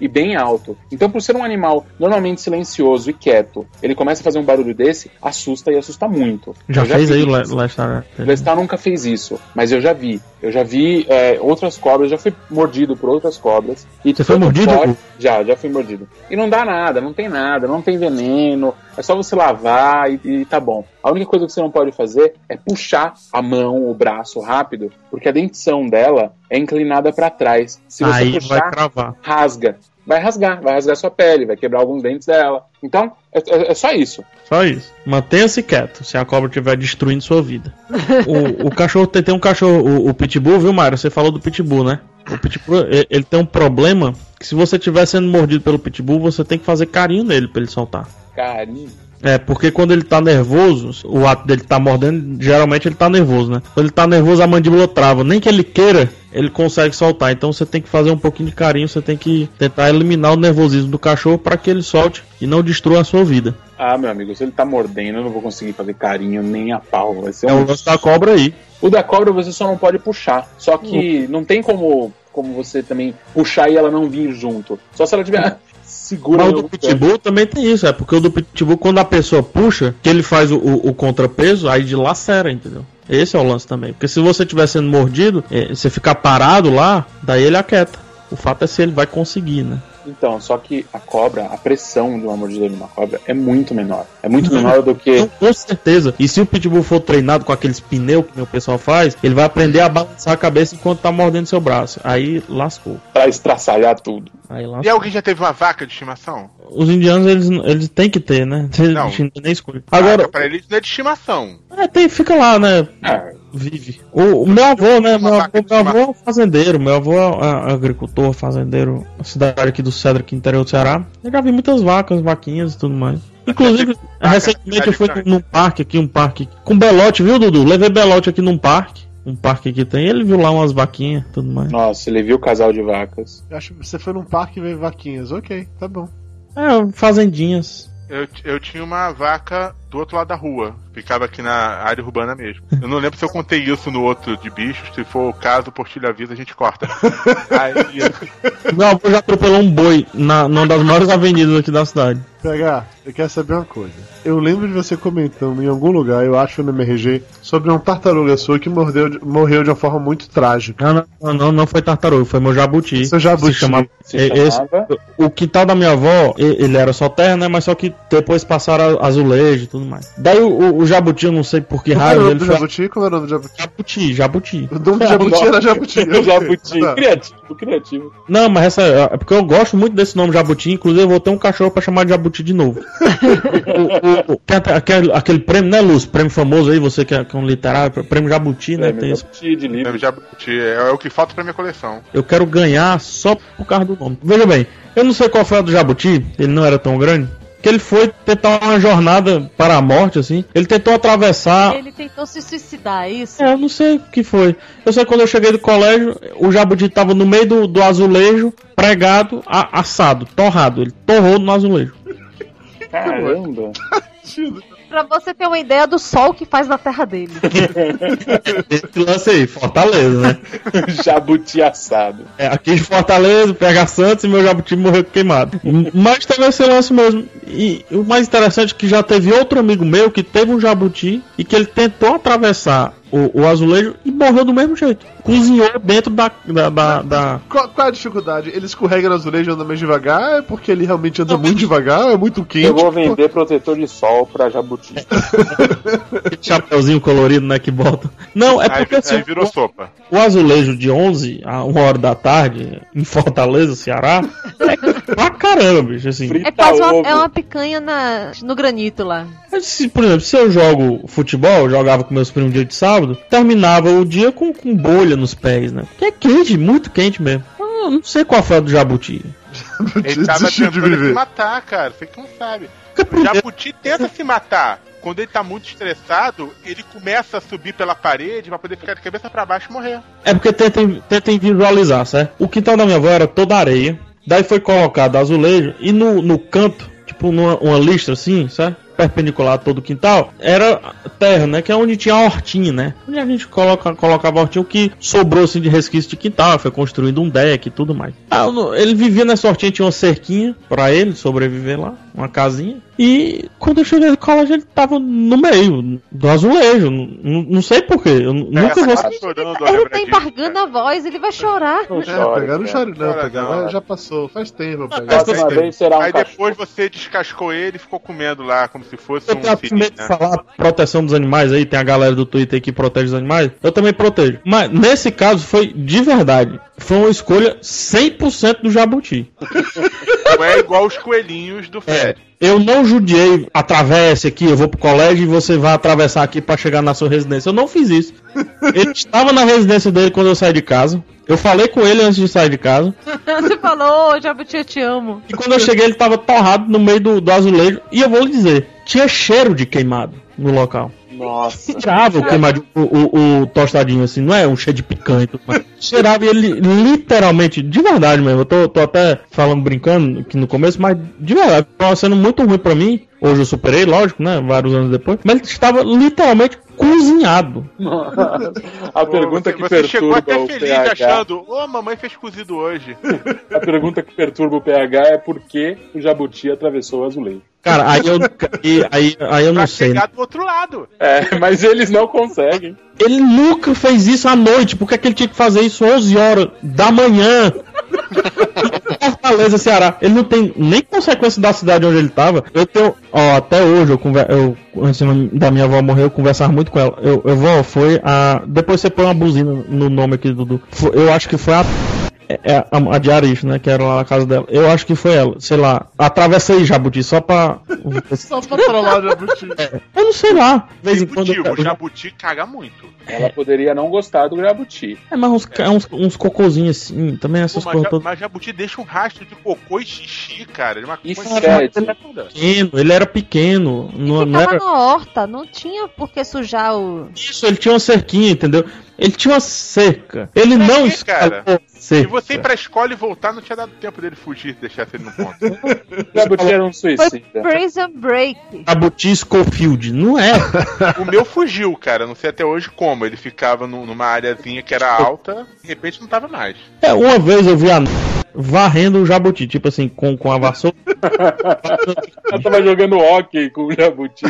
E bem alto. Então, por ser um animal normalmente silencioso e quieto, ele começa a fazer um barulho desse, assusta e assusta muito. Já, Eu fez vi aí o Lestar? Lestar nunca fez isso, mas eu já vi. Eu já vi é, outras cobras, já fui mordido por outras cobras. E Você foi mordido, Gu? Já, já fui mordido. E não dá nada, não tem nada, não tem veneno, é só você lavar e, e tá bom. A única coisa que você não pode fazer é puxar a mão, o braço rápido, porque a dentição dela é inclinada para trás. Se você Aí puxar, vai cravar. rasga. Vai rasgar, vai rasgar sua pele, vai quebrar alguns dentes dela. Então, é, é- é só isso. Só isso. Mantenha-se quieto se a cobra estiver destruindo sua vida. o, o cachorro tem, tem um cachorro, o, o Pitbull, viu, Mário? Você falou do Pitbull, né? O Pitbull, ele tem um problema que se você estiver sendo mordido pelo Pitbull, você tem que fazer carinho nele pra ele soltar. Carinho. É, porque quando ele tá nervoso, o ato dele tá mordendo, geralmente ele tá nervoso, né? Quando ele tá nervoso, a mandíbula trava. Nem que ele queira, ele consegue soltar. Então você tem que fazer um pouquinho de carinho, você tem que tentar eliminar o nervosismo do cachorro para que ele solte e não destrua a sua vida. Ah, meu amigo, se ele tá mordendo, eu não vou conseguir fazer carinho nem a pau. Vai ser É um o lance da cobra aí. O da cobra você só não pode puxar. Só que não tem como, como você também puxar e ela não vir junto. Só se ela tiver. Segura Mas o do. Pitbull também tem isso, é porque o do Pitbull, quando a pessoa puxa, que ele faz o, o, o contrapeso, aí de lacera, entendeu? Esse é o lance também. Porque se você estiver sendo mordido, eh, você ficar parado lá, daí ele aquieta. O fato é se ele vai conseguir, né? Então, só que a cobra, a pressão de uma mordida de uma cobra é muito menor. É muito menor do que. Com certeza. E se o Pitbull for treinado com aqueles pneus que o pessoal faz, ele vai aprender a balançar a cabeça enquanto tá mordendo seu braço. Aí lascou. Pra estraçalhar tudo. Aí E lascou. alguém já teve uma vaca de estimação? Os indianos, eles, eles têm que ter, né? Eles Não. nem escolhem. Agora, Vaca pra eles não é de estimação. é, tem, fica lá, né? Ah, Vive. O, o meu avô, né? Meu avô, meu avô é um fazendeiro. Meu avô é, é agricultor, fazendeiro. Cidade aqui do Cedro, aqui no interior do Ceará. Eu já vi muitas vacas, vaquinhas e tudo mais. Inclusive, Vaca, recentemente eu fui num parque aqui, um parque com Belote, viu, Dudu? Levei Belote aqui num parque. Um parque que tem. Ele viu lá umas vaquinhas e tudo mais. nossa, ele viu o casal de vacas. Eu Acho que você foi num parque e veio vaquinhas. Ok, tá bom. É, fazendinhas. Eu, eu tinha uma vaca do outro lado da rua. Ficava aqui na área urbana mesmo. Eu não lembro se eu contei isso no outro de bichos. Se for o caso, Portilho avisa, a gente corta. Aí, Meu avô já atropelou um boi na, numa das maiores avenidas aqui da cidade. PH, eu quero saber uma coisa. Eu lembro de você comentando em algum lugar, eu acho no MRG, sobre um tartaruga sua que mordeu de- morreu de uma forma muito trágica. Não, não, não, não, não foi tartaruga, foi meu jabuti. Seu jabuti. Se chamava- Se e- esse- chamava. o quintal da minha avó, ele era só terra, né? Mas só que depois passaram a- azulejo e tudo mais. Daí o, o- o jabuti, eu não sei por que raio o nome dele do foi jabuti? Qual era o nome do jabuti? jabuti, jabuti. O nome do jabuti era jabuti. Jabuti. Tá. Criativo, criativo. Não, mas essa é porque eu gosto muito desse nome jabuti, inclusive eu vou ter um cachorro pra chamar de jabuti de novo. O- o- o- tem até aquele, aquele prêmio, né, Lúcio? Prêmio famoso aí, você que é, que é um literário, prêmio jabuti, né? Prêmio Tem esse. Jabuti de livro. eu já, é, é o que falta pra minha coleção. Eu quero ganhar só por causa do nome. Veja bem, eu não sei qual foi a do Jabuti, ele não era tão grande. Que ele foi tentar uma jornada para a morte, assim. Ele tentou atravessar. Ele tentou se suicidar, é isso? É, eu não sei o que foi. Eu sei que quando eu cheguei do colégio, o Jabuti tava no meio do, do azulejo, pregado, a- assado, torrado. Ele torrou no azulejo. Caramba. Pra você ter uma ideia do sol que faz na terra dele. Esse lance aí, Fortaleza, né? Jabuti assado. É, aqui de Fortaleza, pega Santos e meu jabuti morreu queimado. Mas teve esse lance mesmo. E o mais interessante é que já teve outro amigo meu que teve um jabuti e que ele tentou atravessar o, o azulejo e morreu do mesmo jeito. Cozinhou dentro da. da, da, da- Qual, qual é a dificuldade? Ele escorrega no azulejo e anda mais devagar? É porque ele realmente anda muito devagar? É muito quente? Eu vou vender protetor de sol pra Jabuti. chapeuzinho colorido, né? Que bota. Não, é aí, porque assim, aí virou sopa. o azulejo de 11 a 1 hora da tarde, em Fortaleza, Ceará, é pra caramba, bicho. Assim, É quase uma, é uma picanha na, no granito lá. Mas por exemplo, se eu jogo futebol, eu jogava com meus primos dia de sábado, terminava o dia com, com bolha nos pés, né? Porque é quente, muito quente mesmo. Eu não sei qual foi a do jabuti. Ele tava de tentando se matar, cara. Você que não sabe. O jabuti tenta se matar. Quando ele tá muito estressado, ele começa a subir pela parede pra poder ficar de cabeça pra baixo e morrer. É porque tentem, tentem visualizar, certo? O quintal da minha avó era toda areia, daí foi colocado azulejo e no, no canto, tipo numa uma listra assim, certo? Perpendicular a todo o quintal, era terra, né? Que é onde tinha a hortinha, né? Onde a gente coloca, colocava a hortinha, o que sobrou assim de resquício de quintal, foi construído um deck e tudo mais. Ah, ele vivia nessa hortinha, tinha uma cerquinha pra ele sobreviver lá, uma casinha. E quando eu cheguei no colégio, ele tava no meio do azulejo. Não, não- sei porquê. Eu nunca vou. chorando, Ele tá embargando a voz, ele vai chorar. Não É, chore, pegar não chore não, Chora pegar, não. já passou, faz tempo. Pegar, faz tempo. vez será um Aí cachorro. depois você descascou ele e ficou comendo lá, como se fosse Eu um tenho filho, medo de né? falar proteção dos animais aí, tem a galera do Twitter que protege os animais. Eu também protejo. Mas nesse caso foi de verdade. Foi uma escolha 100% do jabuti. Não é igual os coelhinhos do Fred. Eu não judiei, atravesse aqui, eu vou pro colégio e você vai atravessar aqui pra chegar na sua residência. Eu não fiz isso. Ele estava na residência dele quando eu saí de casa. Eu falei com ele antes de sair de casa. Você falou, ô, Jabuti, eu te amo. E quando eu cheguei, ele tava torrado no meio do, do azulejo. E eu vou lhe dizer, tinha cheiro de queimado no local. Nossa. Cheirava o queimadinho, o, o- o tostadinho assim, não é um cheiro de picanha e tudo mais. Cheirava e ele literalmente, de verdade mesmo, eu tô, tô até falando brincando aqui no começo, mas de verdade, tava sendo muito ruim pra mim. Hoje eu superei, lógico, né? Vários anos depois. Mas ele estava literalmente cozinhado. A pergunta você, que você chegou perturba até o feliz PH. achando, ô, mamãe fez cozido hoje. A pergunta que perturba o PH é por que o jabuti atravessou o azulejo. Cara, aí eu, aí, aí, aí eu não sei. né? chegar do outro lado. É, mas eles não conseguem. Ele nunca fez isso à noite. Por que, é que ele tinha que fazer isso 11 horas da manhã? Fortaleza, Ceará. Ele não tem nem consequência da cidade onde ele tava. Eu tenho. Ó, até hoje, eu, conver, eu antes da minha avó morrer, eu conversava muito com ela. Eu, eu vou, foi a. Depois você põe uma buzina no nome aqui, Dudu. Eu acho que foi a. É, é a, a diarista, né? Que era lá na casa dela. Eu acho que foi ela. Sei lá. Atravessei Jabuti só pra. Só pra trollar o Jabuti. Eu não sei lá. De vez em Tem quando. motivo, eu- o jabuti caga muito. Ela poderia não gostar do jabuti. É, mas uns, é uns, uns cocôzinhos assim, também Pô, essas mas, coisas mas jabuti deixa um rastro de cocô e xixi, cara. É uma E coisa fede. absurda. Pequeno, ele era pequeno. Não, não Ficava era... na horta, não tinha por que sujar o. Isso, ele tinha uma cerquinha, entendeu? Ele tinha uma cerca. Ele Pra não quê, cara? escalou Se cerca. você ir pra escola e voltar, não tinha dado tempo dele fugir e deixar ele no ponto. O jabuti era um Foi suicida. Prison Break. Jabuti Schofield, não é? o meu fugiu, cara. Não sei até hoje como. Ele ficava nu- numa areazinha que era alta, de repente não tava mais. É, uma vez eu vi a varrendo o jabuti, tipo assim, com, com a vassoura. Ela tava jogando hockey com o jabuti.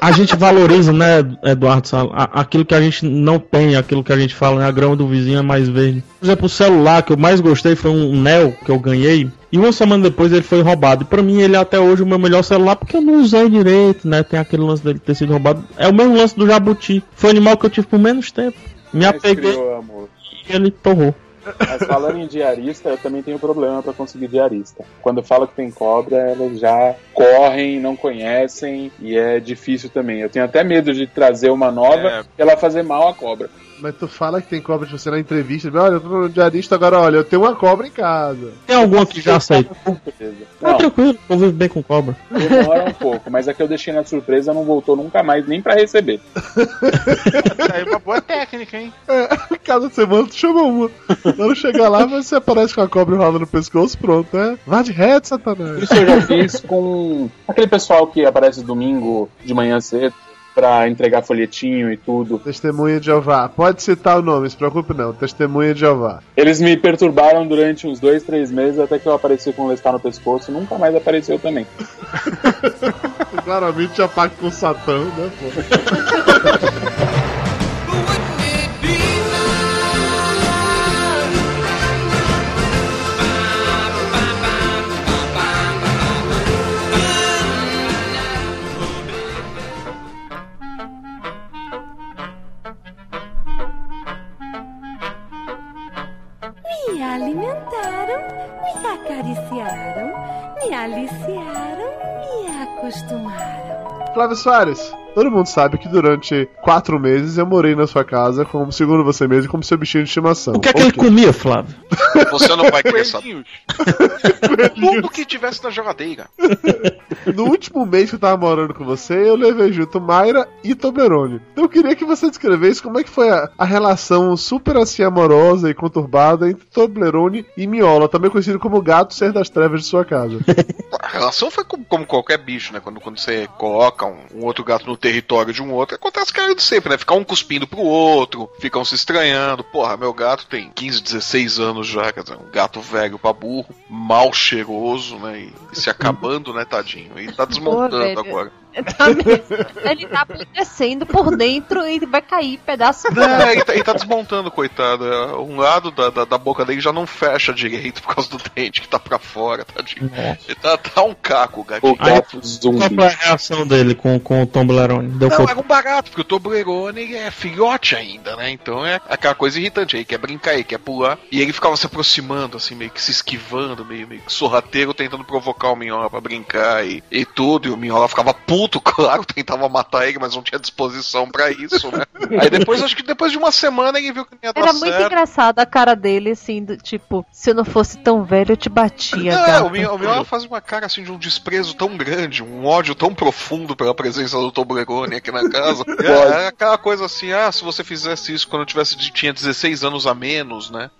A gente valoriza, né, Eduardo aquilo que a gente não tem, aquilo que a gente fala, né, a grama do vizinho é mais verde. Por exemplo, o celular que eu mais gostei foi um Neo que eu ganhei. E uma semana depois ele foi roubado. E pra mim ele é até hoje o meu melhor celular porque eu não usei direito, né? Tem aquele lance dele ter sido roubado. É o mesmo lance do jabuti. Foi o animal que eu tive por menos tempo. Me apeguei criou amor. e ele torrou. Mas falando em diarista, eu também tenho problema pra conseguir diarista. Quando eu falo que tem cobra, elas já correm, não conhecem e é difícil também. Eu tenho até medo de trazer uma nova É. e ela fazer mal à cobra. Mas tu fala que tem cobra de você na entrevista. Olha, eu tô no diarista agora, olha, eu tenho uma cobra em casa. Tem alguma que já aceita? Surpresa. Tá Não, tranquilo, convive bem com cobra. demora um pouco, mas a que eu deixei na surpresa não voltou nunca mais, nem pra receber. Aí uma boa técnica, hein? Cada semana tu chama uma. Quando chegar lá, você aparece com a cobra enrolada no pescoço, pronto, é? Vá de reto, Satanás. Isso eu já fiz com aquele pessoal que aparece domingo de manhã cedo pra entregar folhetinho e tudo. Testemunha de Jeová. Pode citar o nome, se preocupe não. Testemunha de Jeová. Eles me perturbaram durante uns dois, três meses até que eu apareci com o lestar no pescoço nunca mais apareceu também. Claramente tinha pacto com o Satã, né, pô? aliciaram, me acostumaram. Flávio Soares, todo mundo sabe que durante quatro meses eu morei na sua casa, como segundo você mesmo, como seu bichinho de estimação. O que é que ele Ok. comia, Flávio? Você não vai querer saber. Tudo que tivesse na geladeira. No último mês que eu tava morando com você, eu levei junto Mayra e Toblerone. Então eu queria que você descrevesse como é que foi a, a relação super assim amorosa e conturbada entre Toblerone e Miola, também conhecido como gato ser das trevas de sua casa. relação foi como, como qualquer bicho, né? Quando, quando você coloca um, um outro gato no território de um outro, acontece cara de sempre, né? Ficar um cuspindo pro outro, ficam se estranhando. Porra, meu gato tem 15, 16 anos já, quer dizer, um gato velho pra burro, mal cheiroso, né? E, e se acabando, né, tadinho? E tá desmontando velho. agora. Tá mesmo. ele tá apodrecendo por dentro e vai cair pedaço. É, ele tá, ele tá desmontando, coitado. É, Um lado da, da, da boca dele já não fecha direito por causa do dente que tá pra fora, tadinho. Ele tá, tá um caco, o gatinho. O gato Qual foi a reação dele com, com o Toblerone? Deu Não, pouco. era um barato, porque o Toblerone é filhote ainda, né? Então é aquela coisa irritante. Ele quer brincar, ele quer pular. E ele ficava se aproximando, assim, meio que se esquivando, meio, meio que sorrateiro, tentando provocar o Minhola pra brincar e, e tudo. E o Minhola ficava puto, claro, tentava matar ele, mas não tinha disposição pra isso, né? Aí depois, acho que depois de uma semana, ele viu que não ia dar Era muito certo. engraçado a cara dele, assim, do, tipo, se eu não fosse tão velho, eu te batia, Não, é, gato. o Minhola, o Minhola faz uma cara assim de um desprezo tão grande, um ódio tão profundo pela presença do Toblerone aqui na casa. É, é aquela coisa assim, ah, se você fizesse isso quando eu tivesse, tinha 16 anos a menos, né?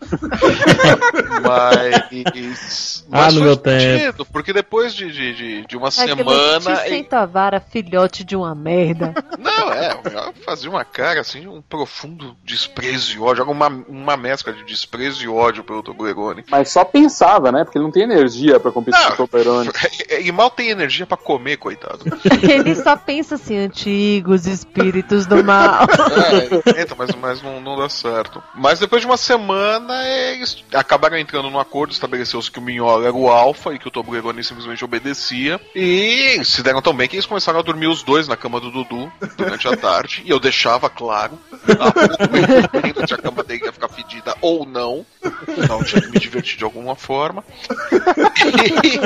mas. Ah, mas no faz meu tempo. sentido, Porque depois de, de, de, de uma semana. te senta a vara, filhote de uma merda. Não, é, o Minhola fazia uma cara assim, um profundo desprezo e ódio, joga uma, uma mescla de desprezo e ódio pelo Toblerone. Mas só pensava, né? Porque ele não tem energia pra competir com o Toblerone. E mal tem energia pra comer, coitado. Ele só pensa assim, antigos espíritos do mal. É, tenta, mas, mas não, não dá certo. Mas depois de uma semana, eles acabaram entrando num acordo, estabeleceu-se que o Minhola era o alfa e que o Toblerone simplesmente obedecia. E se deram tão bem que eles começaram a dormir os dois na cama do Dudu durante a tarde. E eu deixava, claro, a se a cama dele ia ficar fedida ou não. Não, tinha que me divertir de alguma forma.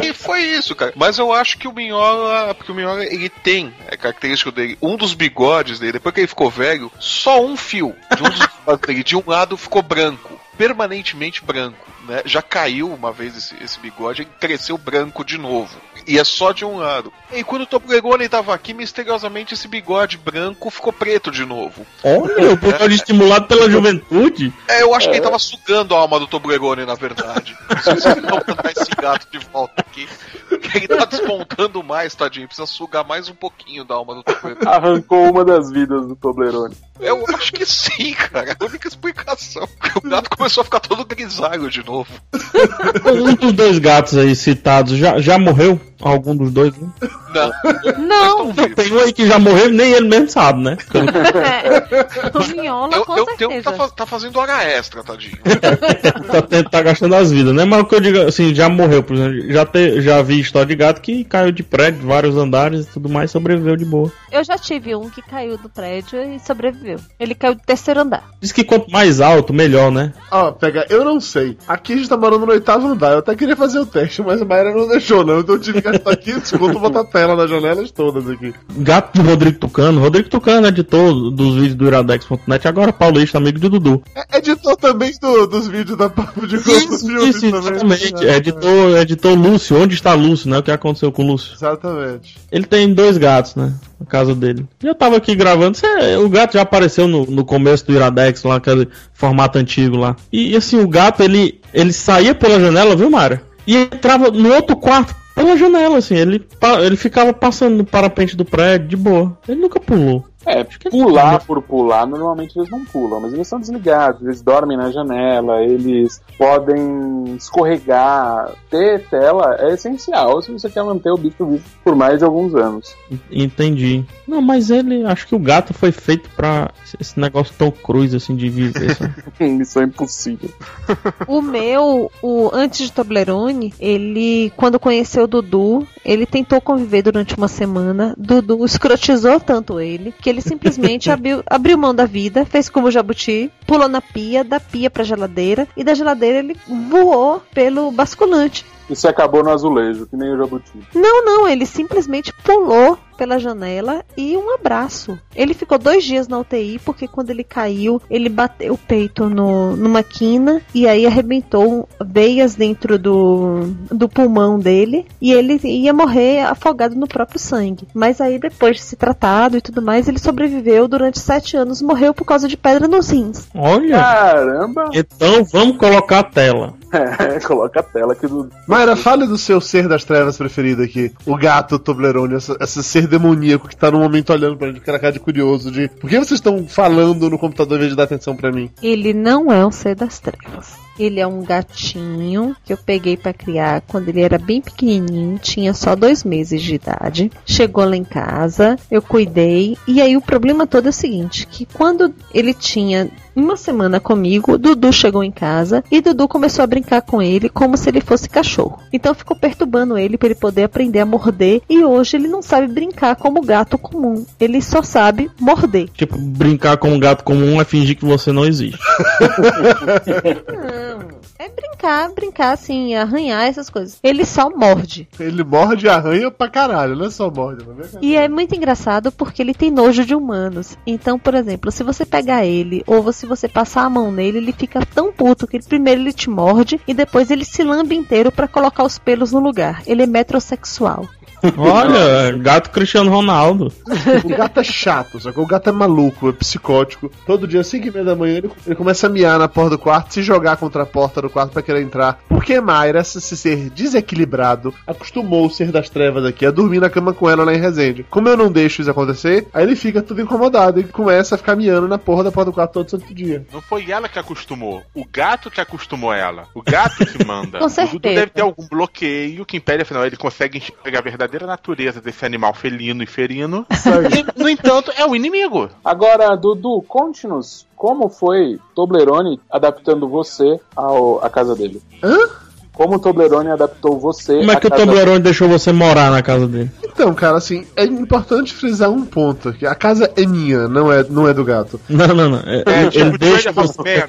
E foi isso, cara. Mas eu acho que o Minhola, porque o Minhola, ele tem, é característico dele, um dos bigodes dele, depois que ele ficou velho, só um fio de um dos dele, de um lado ficou branco, permanentemente branco, né? Já caiu uma vez esse, esse bigode e cresceu branco de novo. E é só de um lado. E quando o Toblerone tava aqui, misteriosamente esse bigode branco ficou preto de novo. Olha, o bigode estimulado pela juventude. É, eu acho que ele tava sugando a alma do Toblerone, na verdade. Preciso não botar esse gato de volta aqui. Que ele tá despontando mais, tadinho. Precisa sugar mais um pouquinho da alma do Toblerone. Arrancou uma das vidas do Toblerone. Eu acho que sim, cara. É a única explicação. O gato começou a ficar todo grisalho de novo. Um dos dois gatos aí citados já, já morreu? Algum dos dois? Né? Não. Não, Tem um aí que já morreu, nem ele mesmo sabe, né? é, o Minhola, Eu, com eu um que certeza. tá, tá fazendo hora extra, tadinho. tá, tá gastando as vidas, né? Mas o que eu digo, assim, já morreu, por exemplo. Já, te, já vi história de gato que caiu de prédio, vários andares e tudo mais, sobreviveu de boa. Eu já tive um que caiu do prédio e sobreviveu. Ele caiu do terceiro andar. Diz que quanto mais alto, melhor, né? Ó, pega, eu não sei. Aqui a gente tá morando no oitavo andar. Eu até queria fazer o teste, mas a Mayra não deixou, não. Então eu tive que gastar 500 conto pra botar a nas janelas todas aqui. Gato do Rodrigo Tucano. Rodrigo Tucano, editor dos vídeos do Iradex.net, agora paulista, amigo de Dudu. É editor também do- dos vídeos da Papo de dos filmes Isso, também. exatamente. É editor, editor Lúcio. Onde está Lúcio, né? O que aconteceu com o Lúcio? Exatamente. Ele tem dois gatos, né? Na casa dele. E eu tava aqui gravando. cê- o gato já apareceu no, no começo do Iradex, lá, aquele formato antigo lá. E assim, o gato, ele, ele saía pela janela, viu, Mara? E entrava no outro quarto pela janela, assim. Ele, ele ficava passando no parapente do prédio, de boa. Ele nunca pulou. É, pular por pular, normalmente eles não pulam, mas eles são desligados, eles dormem na janela, eles podem escorregar. Ter tela é essencial se você quer manter o bicho vivo por mais de alguns anos. Entendi. Não, mas ele, acho que o gato foi feito pra esse negócio tão cruz, assim, de viver. sabe? Missão impossível. O meu, o antes de Toblerone, ele, quando conheceu o Dudu, ele tentou conviver durante uma semana. Dudu escrotizou tanto ele que ele simplesmente abriu, abriu mão da vida, fez como o Jabuti, pulou na pia, da pia pra geladeira e da geladeira ele voou pelo basculante. Isso acabou no azulejo, que nem o Jabuti. Não, não, ele simplesmente pulou pela janela e um abraço. Ele ficou dois dias na UTI porque quando ele caiu, ele bateu o peito no, numa quina e aí arrebentou veias dentro do, do pulmão dele e ele ia morrer afogado no próprio sangue. Mas aí depois de se tratado e tudo mais, ele sobreviveu durante sete anos, morreu por causa de pedra nos rins. Olha. Caramba! Então vamos colocar a tela. É, coloca a tela aqui do. Mayra, fale do seu ser das trevas preferido aqui. O gato Toblerone, essa- esse ser demoníaco que tá no momento olhando pra gente aquela cara de curioso de por que vocês estão falando no computador em vez de dar atenção pra mim? Ele não é um ser das trevas. Ele é um gatinho que eu peguei pra criar quando ele era bem pequenininho, tinha só dois meses de idade. Chegou lá em casa, eu cuidei. E aí o problema todo é o seguinte: que quando ele tinha uma semana comigo, Dudu chegou em casa e Dudu começou a brincar com ele como se ele fosse cachorro. Então ficou perturbando ele para ele poder aprender a morder. E hoje ele não sabe brincar como gato comum. Ele só sabe morder. Tipo, brincar com um gato comum é fingir que você não existe. Não, é brincar, brincar assim, arranhar essas coisas. Ele só morde. Ele morde e arranha pra caralho, não é só morde, não é? E é muito engraçado porque ele tem nojo de humanos. Então, por exemplo, se você pegar ele ou se você passar a mão nele, ele fica tão puto que primeiro ele te morde e depois ele se lambe inteiro pra colocar os pelos no lugar. Ele é metrosexual. Olha, gato Cristiano Ronaldo. O gato é chato, só que o gato é maluco, é psicótico. Todo dia, às 5 e meia da manhã, ele, ele começa a miar na porta do quarto, se jogar contra a porta do quarto pra querer entrar. Porque Mayra, esse esse ser desequilibrado, acostumou o ser das trevas aqui a dormir na cama com ela lá em Resende. Como eu não deixo isso acontecer, aí ele fica tudo incomodado e começa a ficar miando na porra da porta do quarto todo santo dia. Não foi ela que acostumou. O gato que acostumou ela. O gato que manda. Com O Dudu certeza. deve ter algum bloqueio que impede, afinal, ele consegue enxergar a verdadeira natureza desse animal felino e ferino. E, no entanto, é o inimigo. Agora, Dudu, conte-nos como foi Toblerone adaptando você ao, à casa dele. Hã? Como o Toblerone adaptou você Como é que o Toblerone deixou você morar na casa dele? Então, cara, assim, é importante frisar um ponto: que a casa é minha, não é, não é do gato. Não, não, não. É, É, ele tipo, deixa George você é.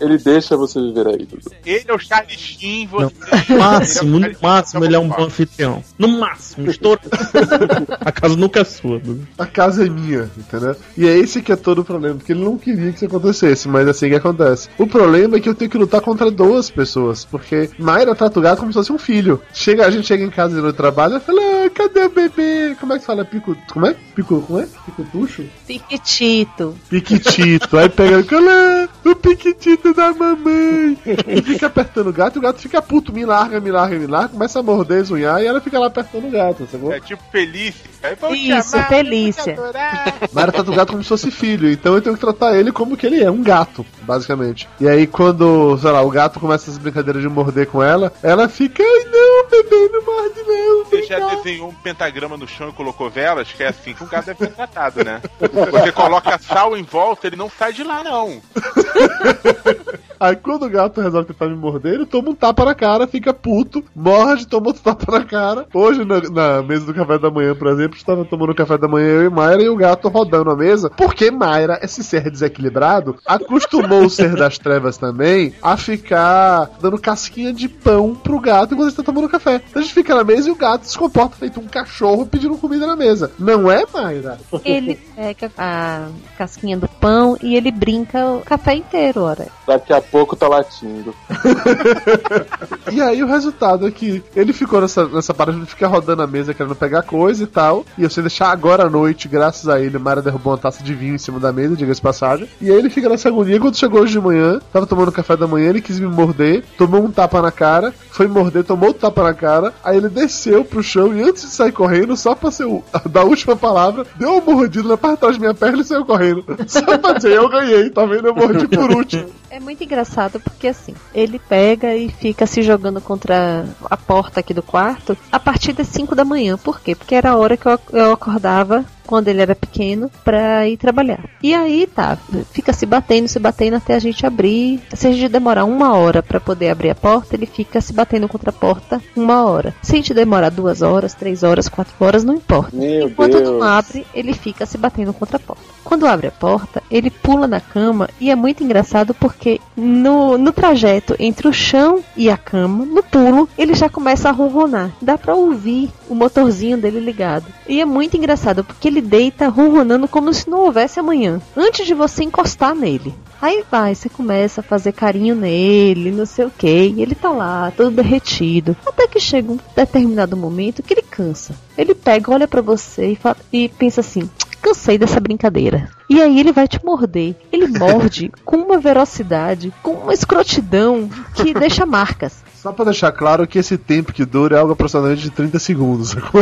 Ele deixa você viver aí, Dudu. Ele é o Charlie Sheen, você. No máximo, Ele é no máximo, ele é um bom anfitrião. No máximo, estoura. A casa nunca é sua, Dudu. A casa é minha, entendeu? E é esse que é todo o problema, porque ele não queria que isso acontecesse, mas assim que acontece. O problema é que eu tenho que lutar contra duas pessoas, porque Mayra trata o gato como se fosse um filho. Chega, a gente chega em casa no trabalho e fala, ah, cadê o bebê? Como é que fala? Pico. Como é? Pico. Como é? Picotucho? Piquitito. Piquitito. Aí pega o piquitito da mamãe. E fica apertando o gato, e o gato fica puto, me larga, me larga, me larga, começa a morder, zunhar, e ela fica lá apertando o gato, sacou? É tipo Felícia. Isso, chamar, Felícia. Mayra trata o gato como se fosse filho, então eu tenho que tratar ele como que ele é, um gato, basicamente. E aí quando, sei lá, o gato começa essas brincadeiras de morder com ela, ela fica, ai não, bebê, não morde não. Você já desenhou um pentagrama no chão e colocou velas? Que é assim que um gato deve ser tratado, né? Você coloca sal em volta, ele não sai de lá, não. Aí quando o gato resolve tentar me morder, ele toma um tapa na cara, fica puto, morde, toma outro tapa na cara. Hoje, na, na mesa do café da manhã, por exemplo, estava tomando café da manhã eu e Mayra e o gato rodando a mesa, porque Mayra, esse ser desequilibrado, acostumou o ser das trevas também a ficar dando casquinha de pão pro gato enquanto está tomando café. Então a gente fica na mesa e o gato se comporta feito um cachorro pedindo comida na mesa. Não é, Mayra? Ele pega a casquinha do pão e ele brinca o café inteiro, ora. Daqui a pouco tá latindo. E aí o resultado é que ele ficou nessa, nessa parada de ficar rodando a mesa querendo pegar coisa e tal. E eu sei deixar agora à noite, graças a ele, Mara derrubou uma taça de vinho em cima da mesa, diga-se passagem. E aí ele fica nessa agonia. Quando chegou hoje de manhã, tava tomando café da manhã, ele quis me morder, tomou um tapa na cara, foi morder, tomou outro tapa na cara. Aí ele desceu pro chão e antes de sair correndo, só pra ser o, da última palavra, deu uma mordida na parte de trás da minha perna e saiu correndo. Só pra dizer, eu ganhei, tá vendo? Eu mordi por último. É muito engraçado porque assim, ele pega e fica se jogando contra a porta aqui do quarto a partir das 5 da manhã. Por quê? Porque era a hora que eu, eu acordava quando ele era pequeno pra ir trabalhar. E aí tá, fica se batendo, se batendo até a gente abrir. Se a gente demorar uma hora pra poder abrir a porta, ele fica se batendo contra a porta uma hora. Se a gente demorar duas horas, três horas, quatro horas, não importa. Meu Enquanto Deus. não abre, ele fica se batendo contra a porta. Quando abre a porta, ele pula na cama e é muito engraçado porque no, no trajeto entre o chão e a cama, no pulo, ele já começa a ronronar. Dá pra ouvir o motorzinho dele ligado. E é muito engraçado porque ele deita ronronando como se não houvesse amanhã, antes de você encostar nele. Aí vai, você começa a fazer carinho nele, não sei o que, e ele tá lá, todo derretido. Até que chega um determinado momento que ele cansa. Ele pega, olha pra você e, fala- e pensa assim: cansei dessa brincadeira. E aí ele vai te morder. Ele morde com uma velocidade, com uma escrotidão que deixa marcas. Só pra deixar claro que esse tempo que dura é algo aproximadamente de 30 segundos. sacou?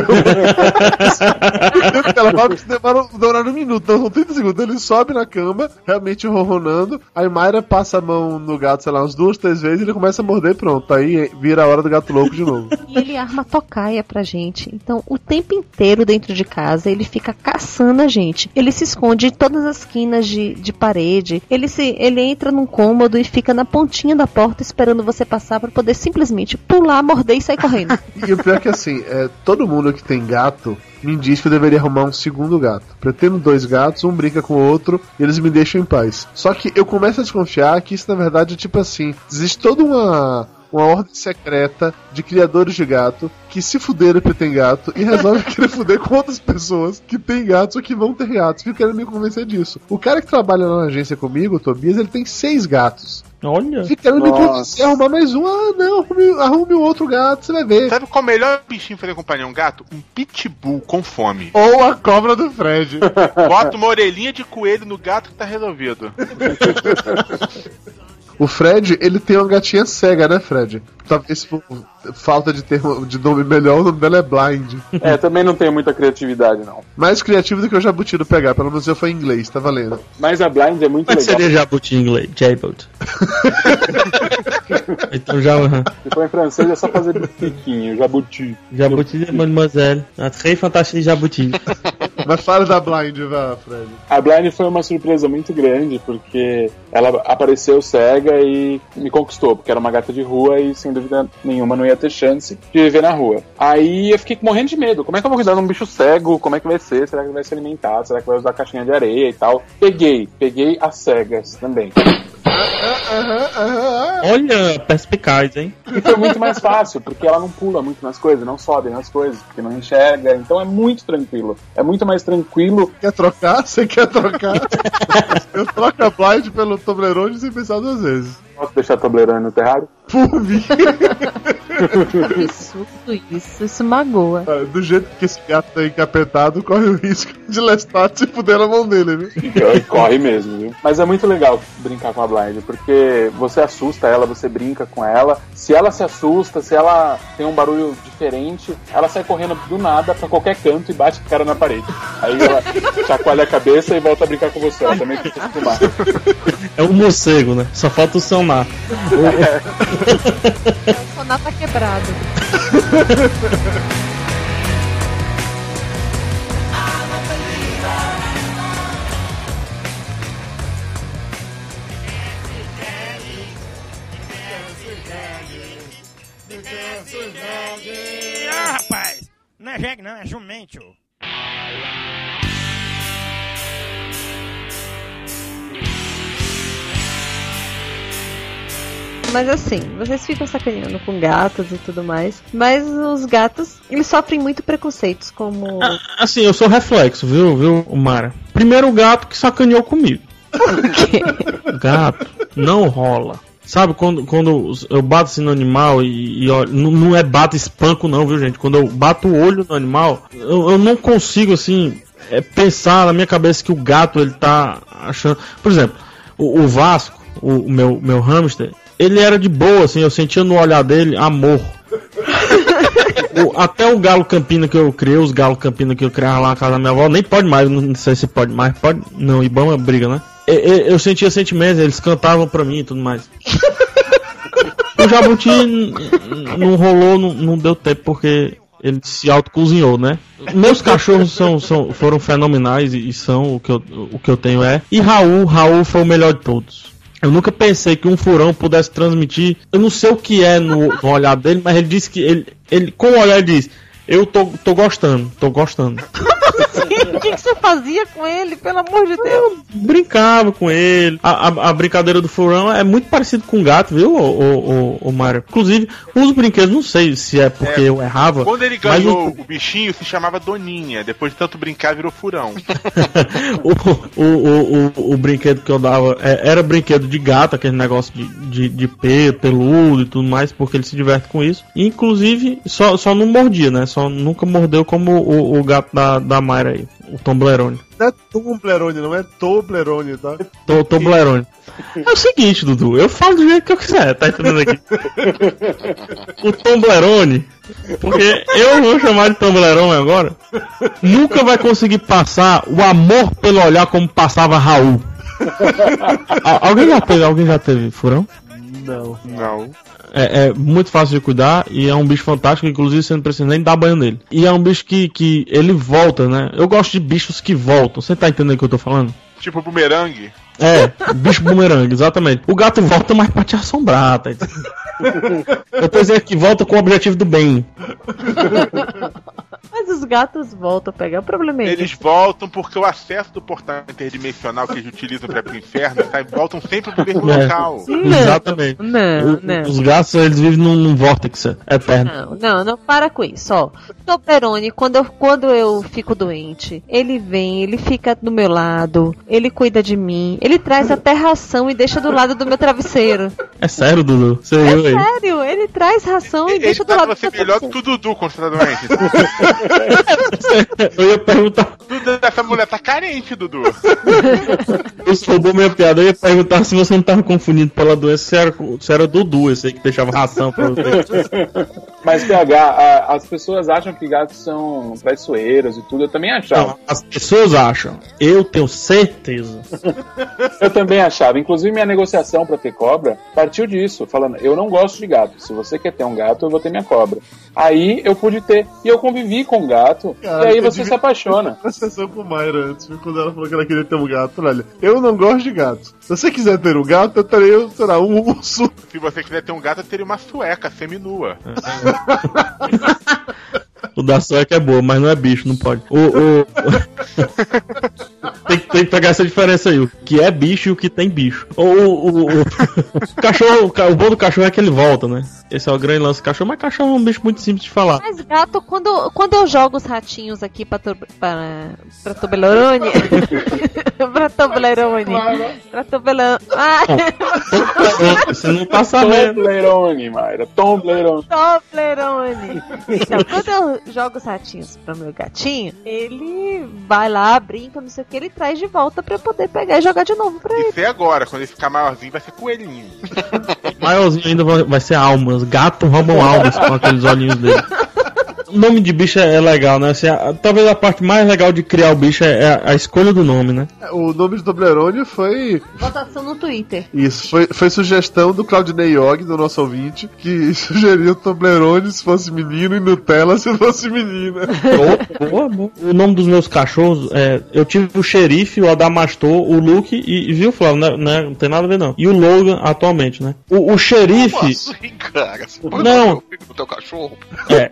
Ela fala que demora, demora um minuto, não são 30 segundos. Ele sobe na cama, realmente ronronando. Aí Mayra passa a mão no gato, sei lá, umas duas, três vezes, ele começa a morder pronto. Aí vira a hora do gato louco de novo. E ele arma tocaia pra gente. Então, o tempo inteiro dentro de casa, ele fica caçando a gente. Ele se esconde em todas as esquinas de, de parede. Ele se ele entra num cômodo e fica na pontinha da porta esperando você passar pra poder simplesmente pular, morder e sair correndo. E o pior é que assim, é, todo mundo que tem gato me diz que eu deveria arrumar um segundo gato. Pretendo dois gatos, um brinca com o outro e eles me deixam em paz. Só que eu começo a desconfiar que isso na verdade é tipo assim: existe toda uma. Uma ordem secreta de criadores de gato que se fuderam porque tem gato e resolvem querer fuder com outras pessoas que têm gatos ou que vão ter gatos. Fico querendo me convencer disso. O cara que trabalha lá na agência comigo, o Tobias, ele tem seis gatos. Olha. Fica querendo me convencer a arrumar mais um. Ah, não, arrume, arrume um outro gato, você vai ver. Sabe qual é o melhor bichinho pra fazer companhia a um gato? Um pitbull com fome. Ou a cobra do Fred. Bota uma orelhinha de coelho no gato que tá resolvido. O Fred, ele tem uma gatinha cega, né, Fred? Talvez por falta de termo de nome melhor, o nome dela é Blind. É, também não tenho muita criatividade, não. Mais criativo do que o Jabuti do pegar, pelo menos eu foi em inglês, tá valendo. Mas a Blind é muito Como é legal. seria jabuti em inglês? Jailboat. então já. Se for em francês é só fazer biquinho, jabuti. Jabuti de mademoiselle. A très fantastique de jabuti. Mas fala da Blind, vai, Fred. A Blind foi uma surpresa muito grande, porque ela apareceu cega e me conquistou, porque era uma gata de rua e sem dúvida nenhuma não ia ter chance de viver na rua. Aí eu fiquei morrendo de medo. Como é que eu vou cuidar de um bicho cego? Como é que vai ser? Será que vai se alimentar? Será que vai usar caixinha de areia e tal? Peguei, peguei as cegas também. Olha, perspicaz, hein? E foi muito mais fácil, porque ela não pula muito nas coisas, não sobe nas coisas, porque não enxerga. Então é muito tranquilo. É muito mais tranquilo. Quer trocar? Você quer trocar? eu troco a Blind pelo Toblerone sem pensar duas vezes. Posso deixar Toblerone no terrário? Mim. Absurdo isso, isso magoa. Ah, Do jeito que esse gato tá encapetado, corre o risco de Lestat se fuder na mão dele, viu? Corre mesmo, viu? Mas é muito legal brincar com a Blind, porque você assusta ela, você brinca com ela. Se ela se assusta, se ela tem um barulho diferente, ela sai correndo do nada pra qualquer canto e bate a cara na parede. Aí ela chacoalha a cabeça e volta a brincar com você. Ela também tem que acostumar. É um morcego, né? Só falta o sonar. O sonar tá quebrado. Ah, rapaz! Não é jegue não, é jumento. Mas assim, vocês ficam sacaneando com gatos e tudo mais. Mas os gatos, eles sofrem muito preconceitos, como. Assim, eu sou reflexo, viu, viu, Mara? Primeiro o gato que sacaneou comigo. Gato, não rola. Sabe quando, quando eu bato assim no animal e, e olha, não, não é bato espanco não, viu gente? Quando eu bato o olho no animal, eu, eu não consigo assim é, pensar na minha cabeça que o gato ele tá achando. Por exemplo, o, o Vasco, o, o meu, meu hamster, ele era de boa, assim, eu sentia no olhar dele amor. O- até o galo campina que eu criei, os galos campina que eu criava lá na casa da minha avó, nem pode mais, não sei se pode mais, pode. Não, Ibama briga, né? E- e- Eu sentia sentimentos, eles cantavam pra mim e tudo mais. O jabuti não rolou, não, não deu tempo porque ele se autocozinhou, né? Meus cachorros são, são, foram fenomenais e, e são o que, eu, o que eu tenho é. E Raul, Raul foi o melhor de todos. Eu nunca pensei que um furão pudesse transmitir. Eu não sei o que é no, no olhar dele, mas ele disse que ele, ele com o olhar ele diz: Eu tô, tô gostando, tô gostando. o que, que você fazia com ele, pelo amor de Deus? Brincava com ele. A, a, a brincadeira do furão é muito parecido com gato, viu, o, o, o, Mário? Inclusive, os brinquedos, não sei se é porque É, eu errava. Quando ele mas ganhou o- o bichinho, se chamava Doninha. Depois de tanto brincar, virou furão. o, o, o, o, o brinquedo que eu dava é, era brinquedo de gato, aquele negócio de, de, de pelo, peludo e tudo mais, porque ele se diverte com isso. E, inclusive, só, só não mordia, né? Só nunca mordeu como o, o gato da, da Mayra aí, o Toblerone. Não é Toblerone, não é Toblerone, tá? To- Toblerone. É o seguinte, Dudu, eu falo do jeito que eu quiser, tá entendendo aqui? O Toblerone, porque eu vou chamar de Toblerone agora, nunca vai conseguir passar o amor pelo olhar como passava Raul. Al- alguém já teve, alguém já teve furão? Não. Não. É, é muito fácil de cuidar e é um bicho fantástico, inclusive você não precisa nem dar banho nele. E é um bicho que, que ele volta, né? Eu gosto de bichos que voltam. Você tá entendendo o que eu tô falando? Tipo bumerangue. É, bicho bumerangue, exatamente. O gato volta mais pra te assombrar, tá entendendo? Eu tô dizendo que volta com o objetivo do bem. Mas os gatos voltam a pegar. O problema é. Eles voltam porque o acesso do portal interdimensional que eles utilizam pra ir pro inferno, tá, voltam sempre pro mesmo É. local. Não. Exatamente. Não, O- não. Os gatos, eles vivem num, num vórtice eterno. Não, não, não para com isso, ó. Toblerone, quando eu, quando eu fico doente, ele vem, ele fica do meu lado, ele cuida de mim, ele traz até ração e deixa do lado do meu travesseiro. É sério, Dudu? Você É sério, ele traz ração e Ele deixa do lado do meu melhor do travesseiro. que o Dudu quando você tá doente. Eu ia perguntar. Dudu, essa mulher tá carente, Dudu. Você roubou minha piada. Eu ia perguntar se você não tava confundindo pela doença se era, se era Dudu, esse aí que deixava ração pra você. Mas, PH, a- as pessoas acham que gatos são traiçoeiros e tudo. Eu também achava. Não, as pessoas acham. Eu tenho certeza. Eu também achava. Inclusive, minha negociação pra ter cobra partiu disso, falando: eu não gosto de gato. Se você quer ter um gato, eu vou ter minha cobra. Aí eu pude ter. E eu convivi com gato. Cara, e aí você se apaixona. Atenção com Mayra antes, quando ela falou que ela queria ter um gato. Olha, eu não gosto de gato. Se você quiser ter um gato, eu terei, sei lá, um urso. Se você quiser ter um gato, eu teria uma sueca seminua. O da sueca é boa, mas não é bicho, não pode. O, o- tem, que- tem que pegar essa diferença aí, o que é bicho e o que tem bicho. O, o, o- o- o cachorro, o bom do cachorro é que ele volta, né? Esse é o grande lance do cachorro, mas cachorro é um bicho muito simples de falar. Mas gato, quando, quando eu jogo os ratinhos aqui pra, to, pra, pra Toblerone. pra Toblerone. Pra Toblerone. Ah, Você não tá sabendo. Toblerone, Mayra. Toblerone. Toblerone. Então, quando eu jogo os ratinhos pro meu gatinho, ele vai lá, brinca, não sei o que, ele traz de volta pra eu poder pegar e jogar de novo pra ele. Isso é agora, quando ele ficar maiorzinho, vai ser coelhinho. Maiorzinho ainda vai, vai ser almas. Gato roubam almas com aqueles olhinhos dele. O nome de bicho é, é legal, né? Assim, a- talvez a parte mais legal de criar o bicho é, é a escolha do nome, né? O nome de Toblerone foi. Votação no Twitter. Isso, foi, foi sugestão do Claudinei Yog, do nosso ouvinte, que sugeriu Toblerone se fosse menino e Nutella se fosse menina. Boa, boa, boa. O nome dos meus cachorros, é, eu tive o xerife, o Adamastor, o Luke e, e viu, Flávio, né, né, não tem nada a ver não. E o Logan atualmente, né? O, o xerife. Como assim, cara? Você Não. dar o teu cachorro? É,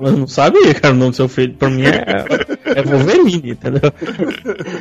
eu, eu não sabia, cara, o nome do seu filho. Pra mim é, é Wolverine, entendeu?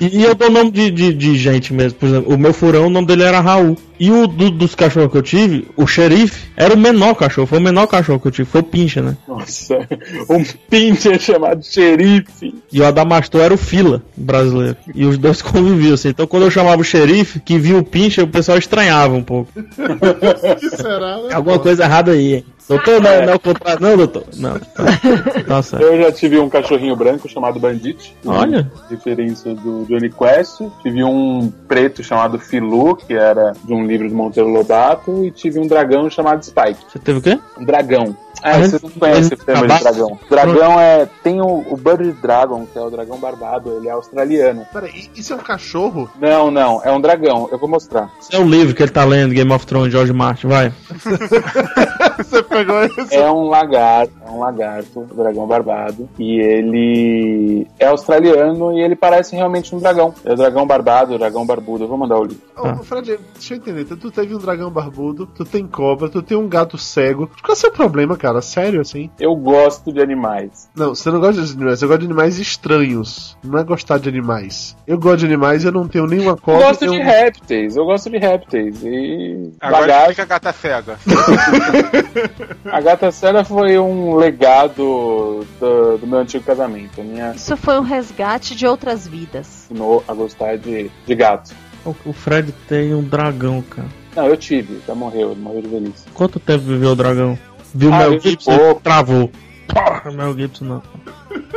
E, e eu dou nome de, de, de gente mesmo. Por exemplo, o meu furão, o nome dele era Raul. E o do- dos cachorros que eu tive, o xerife, era o menor cachorro. Foi o menor cachorro que eu tive, foi o Pincha, né? Nossa, um pincher chamado xerife. E o Adamastor era o fila brasileiro. E os dois conviviam, assim. Então quando eu chamava o xerife, que via o Pincha, o pessoal estranhava um pouco. que será, né? Alguma coisa errada aí, hein? Doutor, não, não é o contrário, não, doutor? Não, tá, tá. Eu já tive um cachorrinho branco chamado Bandit. Olha. Referência do Johnny Quest. Tive um preto chamado Filu, que era de um livro do Monteiro Lobato. E tive um dragão chamado Spike. Você teve o quê? Um dragão. Ah, Ah, você não conhece o termo de Abaixo. dragão. Dragão é. Tem o, o Bird Dragon, que é o dragão barbado, ele é australiano. Pera, i- isso é um cachorro? Não, não, é um dragão. Eu vou mostrar. Esse é o livro que ele tá lendo, Game of Thrones, George Martin, vai. Você pegou esse? É um lagarto, é um lagarto, dragão barbado. E ele é australiano e ele parece realmente um dragão. É o dragão barbado, o dragão barbudo. Eu vou mandar o link. Ô, Fred, deixa eu entender. Tu teve um dragão barbudo, tu tem cobra, tu tem um gato cego. Qual é o seu problema, cara? Sério, assim? Eu gosto de animais. Não, você não gosta de animais, você gosta de animais estranhos. Não é gostar de animais. Eu gosto de animais e eu não tenho nenhuma Eu cobra. gosto de tenho- répteis, eu gosto de répteis. E Agora lagarto. a gata cega. A gata cega foi um legado do, do meu antigo casamento. Minha Isso foi um resgate de outras vidas. ensinou a gostar de, de gato. O, o Fred tem um dragão, cara. Não, eu tive, já morreu, ele morreu de velhice. Quanto tempo viveu o dragão? Viu o Ah, Mel Gibson? pouco. Travou. Porra, Mel Gibson não.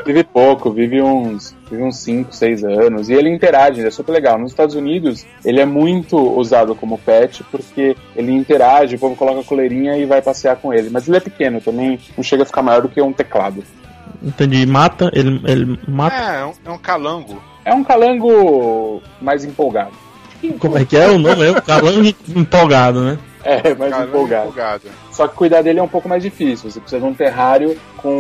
Vive pouco, vive uns vive uns 5, 6 anos. E ele interage, ele é super legal. Nos Estados Unidos, ele é muito usado como pet porque ele interage, o povo coloca a coleirinha e vai passear com ele. Mas ele é pequeno também, não chega a ficar maior do que um teclado. Entendi. Mata, ele, ele mata. É, é um, é um calango. É um calango mais empolgado. Como é que é o nome? É o calango empolgado, né? É, mais Calango empolgado. empolgado. Só que cuidar dele é um pouco mais difícil. Você precisa de um terrário com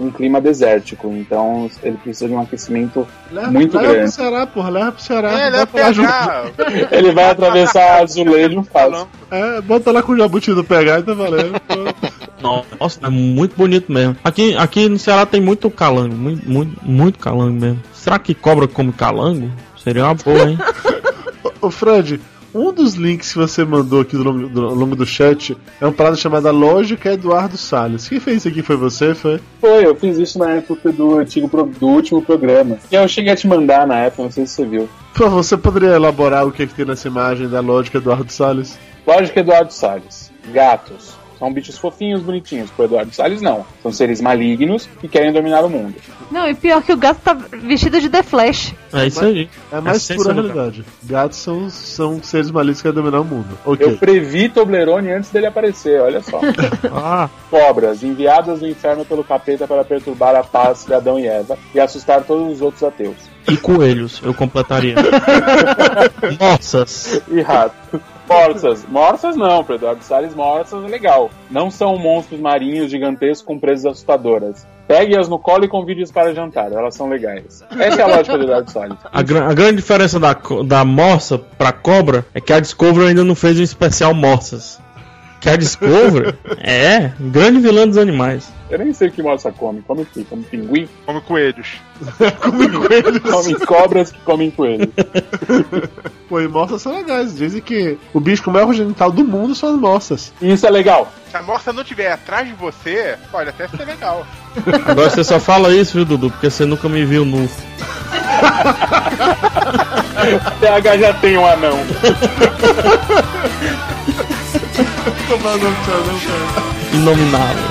um clima desértico. Então ele precisa de um aquecimento Leva, muito leva pro grande. Ceará, porra, leva pro Ceará. É, leva lá junto. pegar. Ele vai atravessar azulejo fácil. É, bota lá com o jabuti do pegar e tá valendo. pô. Nossa, é muito bonito mesmo. Aqui, aqui no Ceará tem muito calango, muito, muito, muito calango mesmo. Será que cobra come calango? Seria uma boa, hein? Ô Fred, um dos links que você mandou aqui do longo do, ao longo do chat é uma parada chamada Lógica Eduardo Salles. Quem fez isso aqui foi você? Foi? Foi, eu fiz isso na época do, antigo, do último programa. E eu cheguei a te mandar na época, não sei se você viu. Você poderia elaborar o que, é que tem nessa imagem da Lógica Eduardo Salles? Lógica Eduardo Salles. Gatos. São bichos fofinhos, bonitinhos. Pro Eduardo Salles, não. São seres malignos que querem dominar o mundo. Não, e pior que o gato tá vestido de The Flash. É isso aí. É mais Essência pura realidade. Gatos são, são seres malignos que querem dominar o mundo. Ok. Eu previ Toblerone antes dele aparecer, olha só. Ah, Cobras, enviadas do inferno pelo capeta para perturbar a paz de Adão e Eva e assustar todos os outros ateus. e coelhos, eu completaria. Morsas. E ratos. Morsas. Morsas não, para Eduardo Salles, morsas é legal. Não são monstros marinhos gigantescos com presas assustadoras. Pegue-as no colo e convide-as para jantar, elas são legais. Essa é a lógica do Eduardo Salles. A, a grande diferença da, da morsa pra cobra é que a Discovery ainda não fez um especial morsas. Que a Discovery é grande vilã dos animais. Eu nem sei o que morsa come. Come o quê? Come pinguim? Come coelhos. Come cobras que comem coelhos. Pô, e moças são legais. Dizem que o bicho com o maior genital do mundo são as moças. Isso é legal. Se a morsa não estiver atrás de você, pode até ser legal. Agora você só fala isso, viu, Dudu? Porque você nunca me viu nu. TH já tem um anão. Inominável.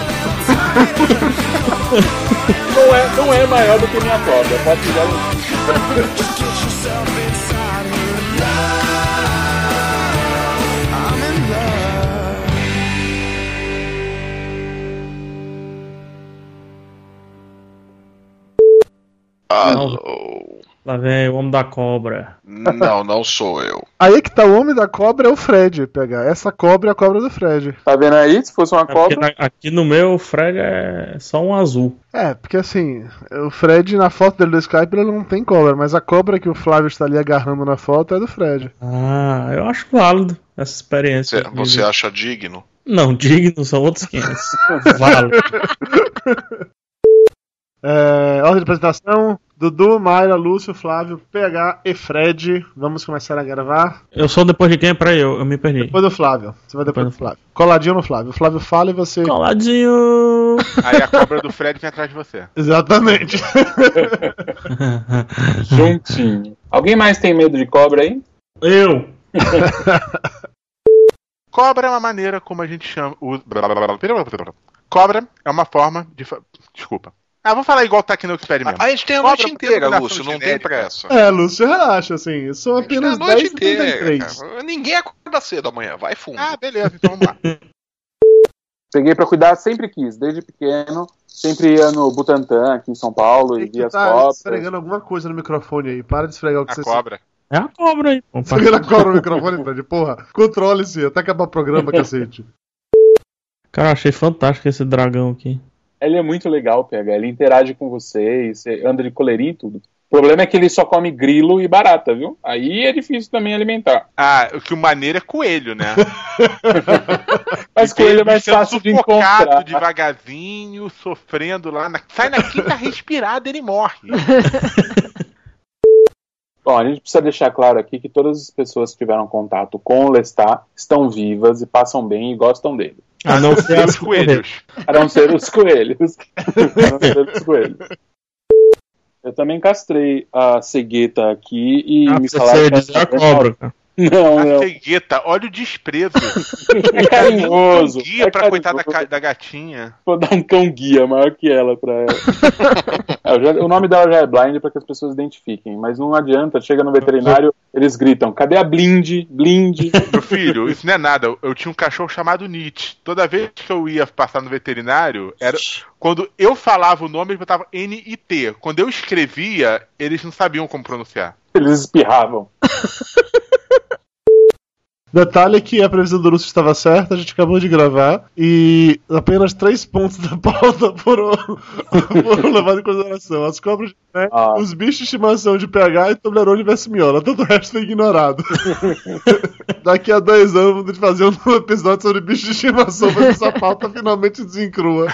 Não é, não é maior do que minha cobra. Pode te dar um. Alô? Lá vem o homem da cobra. Não, não sou eu. Aí que tá o homem da cobra é o Fred. Pegar essa cobra é a cobra do Fred. Tá vendo aí? Se fosse uma É cobra. na- aqui no meu, o Fred é só um azul. É, porque assim, o Fred na foto dele do Skype ele não tem cobra, mas a cobra que o Flávio está ali agarrando na foto é do Fred. Ah, eu acho válido essa experiência. Você, você acha digno? Não, digno são outros 500. válido. É, ordem de apresentação: Dudu, Mayra, Lúcio, Flávio, PH e Fred. Vamos começar a gravar. Eu sou depois de quem? Peraí, eu, eu me perdi. Depois do Flávio. Você vai depois do Flávio. Coladinho no Flávio. O Flávio fala e você. Coladinho! Aí a cobra do Fred vem atrás de você. Exatamente. Juntinho. Alguém mais tem medo de cobra aí? Eu! Cobra é uma maneira como a gente chama. o- Cobra é uma forma de. Desculpa. Ah, vou falar igual tá aqui no experimento. A gente tem a Cobra noite inteira, Lúcio, não tem genérica. pressa. É, Lúcio, relaxa, assim. São apenas noite 10 inteira, 33. cara. Ninguém acorda cedo amanhã, vai fundo. Ah, beleza, então vamos lá. Peguei pra cuidar, sempre quis, desde pequeno. Sempre ia no Butantã, aqui em São Paulo, e via as tá cobras. esfregando alguma coisa no microfone aí. Para de esfregar o que A você cobra. É a cobra aí. Esfregando a cobra no microfone, Fred. Porra, controle-se até acabar o programa, cacete. Cara, achei fantástico esse dragão aqui. Ele é muito legal, PH. Ele interage com você, você anda de coleirinho e tudo. O problema é que ele só come grilo e barata, viu? Aí é difícil também alimentar. Ah, o que o maneiro é coelho, né? Mas E coelho é mais fácil de encontrar. devagarzinho, sofrendo lá. Na... Sai na quinta respirada, ele morre. Bom, a gente precisa deixar claro aqui que todas as pessoas que tiveram contato com o Lestat estão vivas e passam bem e gostam dele. A não ser Os coelhos. A não ser os coelhos. A não ser os coelhos. Eu também castrei a cegueta aqui e Ah, me você falaram ia que dizer a cobra, cara. Não, A não. cegueta, olha o desprezo. É carinhoso. Um guia é pra coitar da, carinhoso. da gatinha. Vou dar um cão guia maior que ela pra ela. É, já- o nome dela já é blind para que as pessoas identifiquem, mas não adianta, chega no veterinário, eles gritam: cadê a blind? Blind. Meu filho, isso não é nada. Eu tinha um cachorro chamado Nietzsche. Toda vez que eu ia passar no veterinário, era quando eu falava o nome, ele botava N-I-T. Quando eu escrevia, eles não sabiam como pronunciar. Eles espirravam. Detalhe que a previsão do Lúcio estava certa, a gente acabou de gravar e apenas três pontos da pauta foram, foram levados em consideração. As cobras de pé, os bichos de estimação de PH e Toblerone versus Miola. Todo o resto foi ignorado. Daqui a dois anos vamos fazer um episódio sobre bichos de estimação, mas essa pauta finalmente desencrua.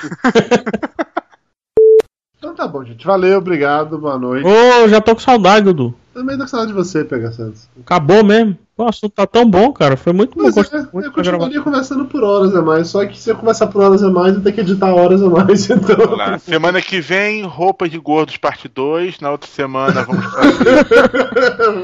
Então tá bom, gente. Valeu, obrigado, boa noite. Ô, já tô com saudade, Dudu. Também com saudade de você, PH Santos. Acabou mesmo. O assunto tá tão bom, cara. Foi muito bom. É, eu continuaria conversando por horas a mais, só que se eu conversar por horas a mais, eu tenho que editar horas a mais, então. Vamos lá. Semana que vem, roupas de gordos parte 2. Na outra semana, vamos fazer.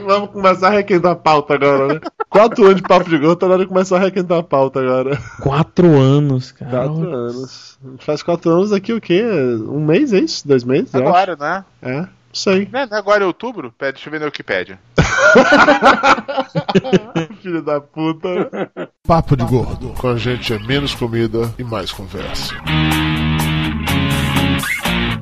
Vamos começar a requentar a pauta agora, né? Quatro anos de papo de gordo, tá na hora de começar a requentar a pauta agora. Quatro anos, cara. Quatro anos. A gente faz quatro anos daqui o quê? Um mês, é isso? Dois meses? Agora, né? É, não sei. Não é, não é agora é outubro? Pera, deixa eu ver na Wikipédia. Filho da puta. Papo de gordo. Com a gente é menos comida e mais conversa.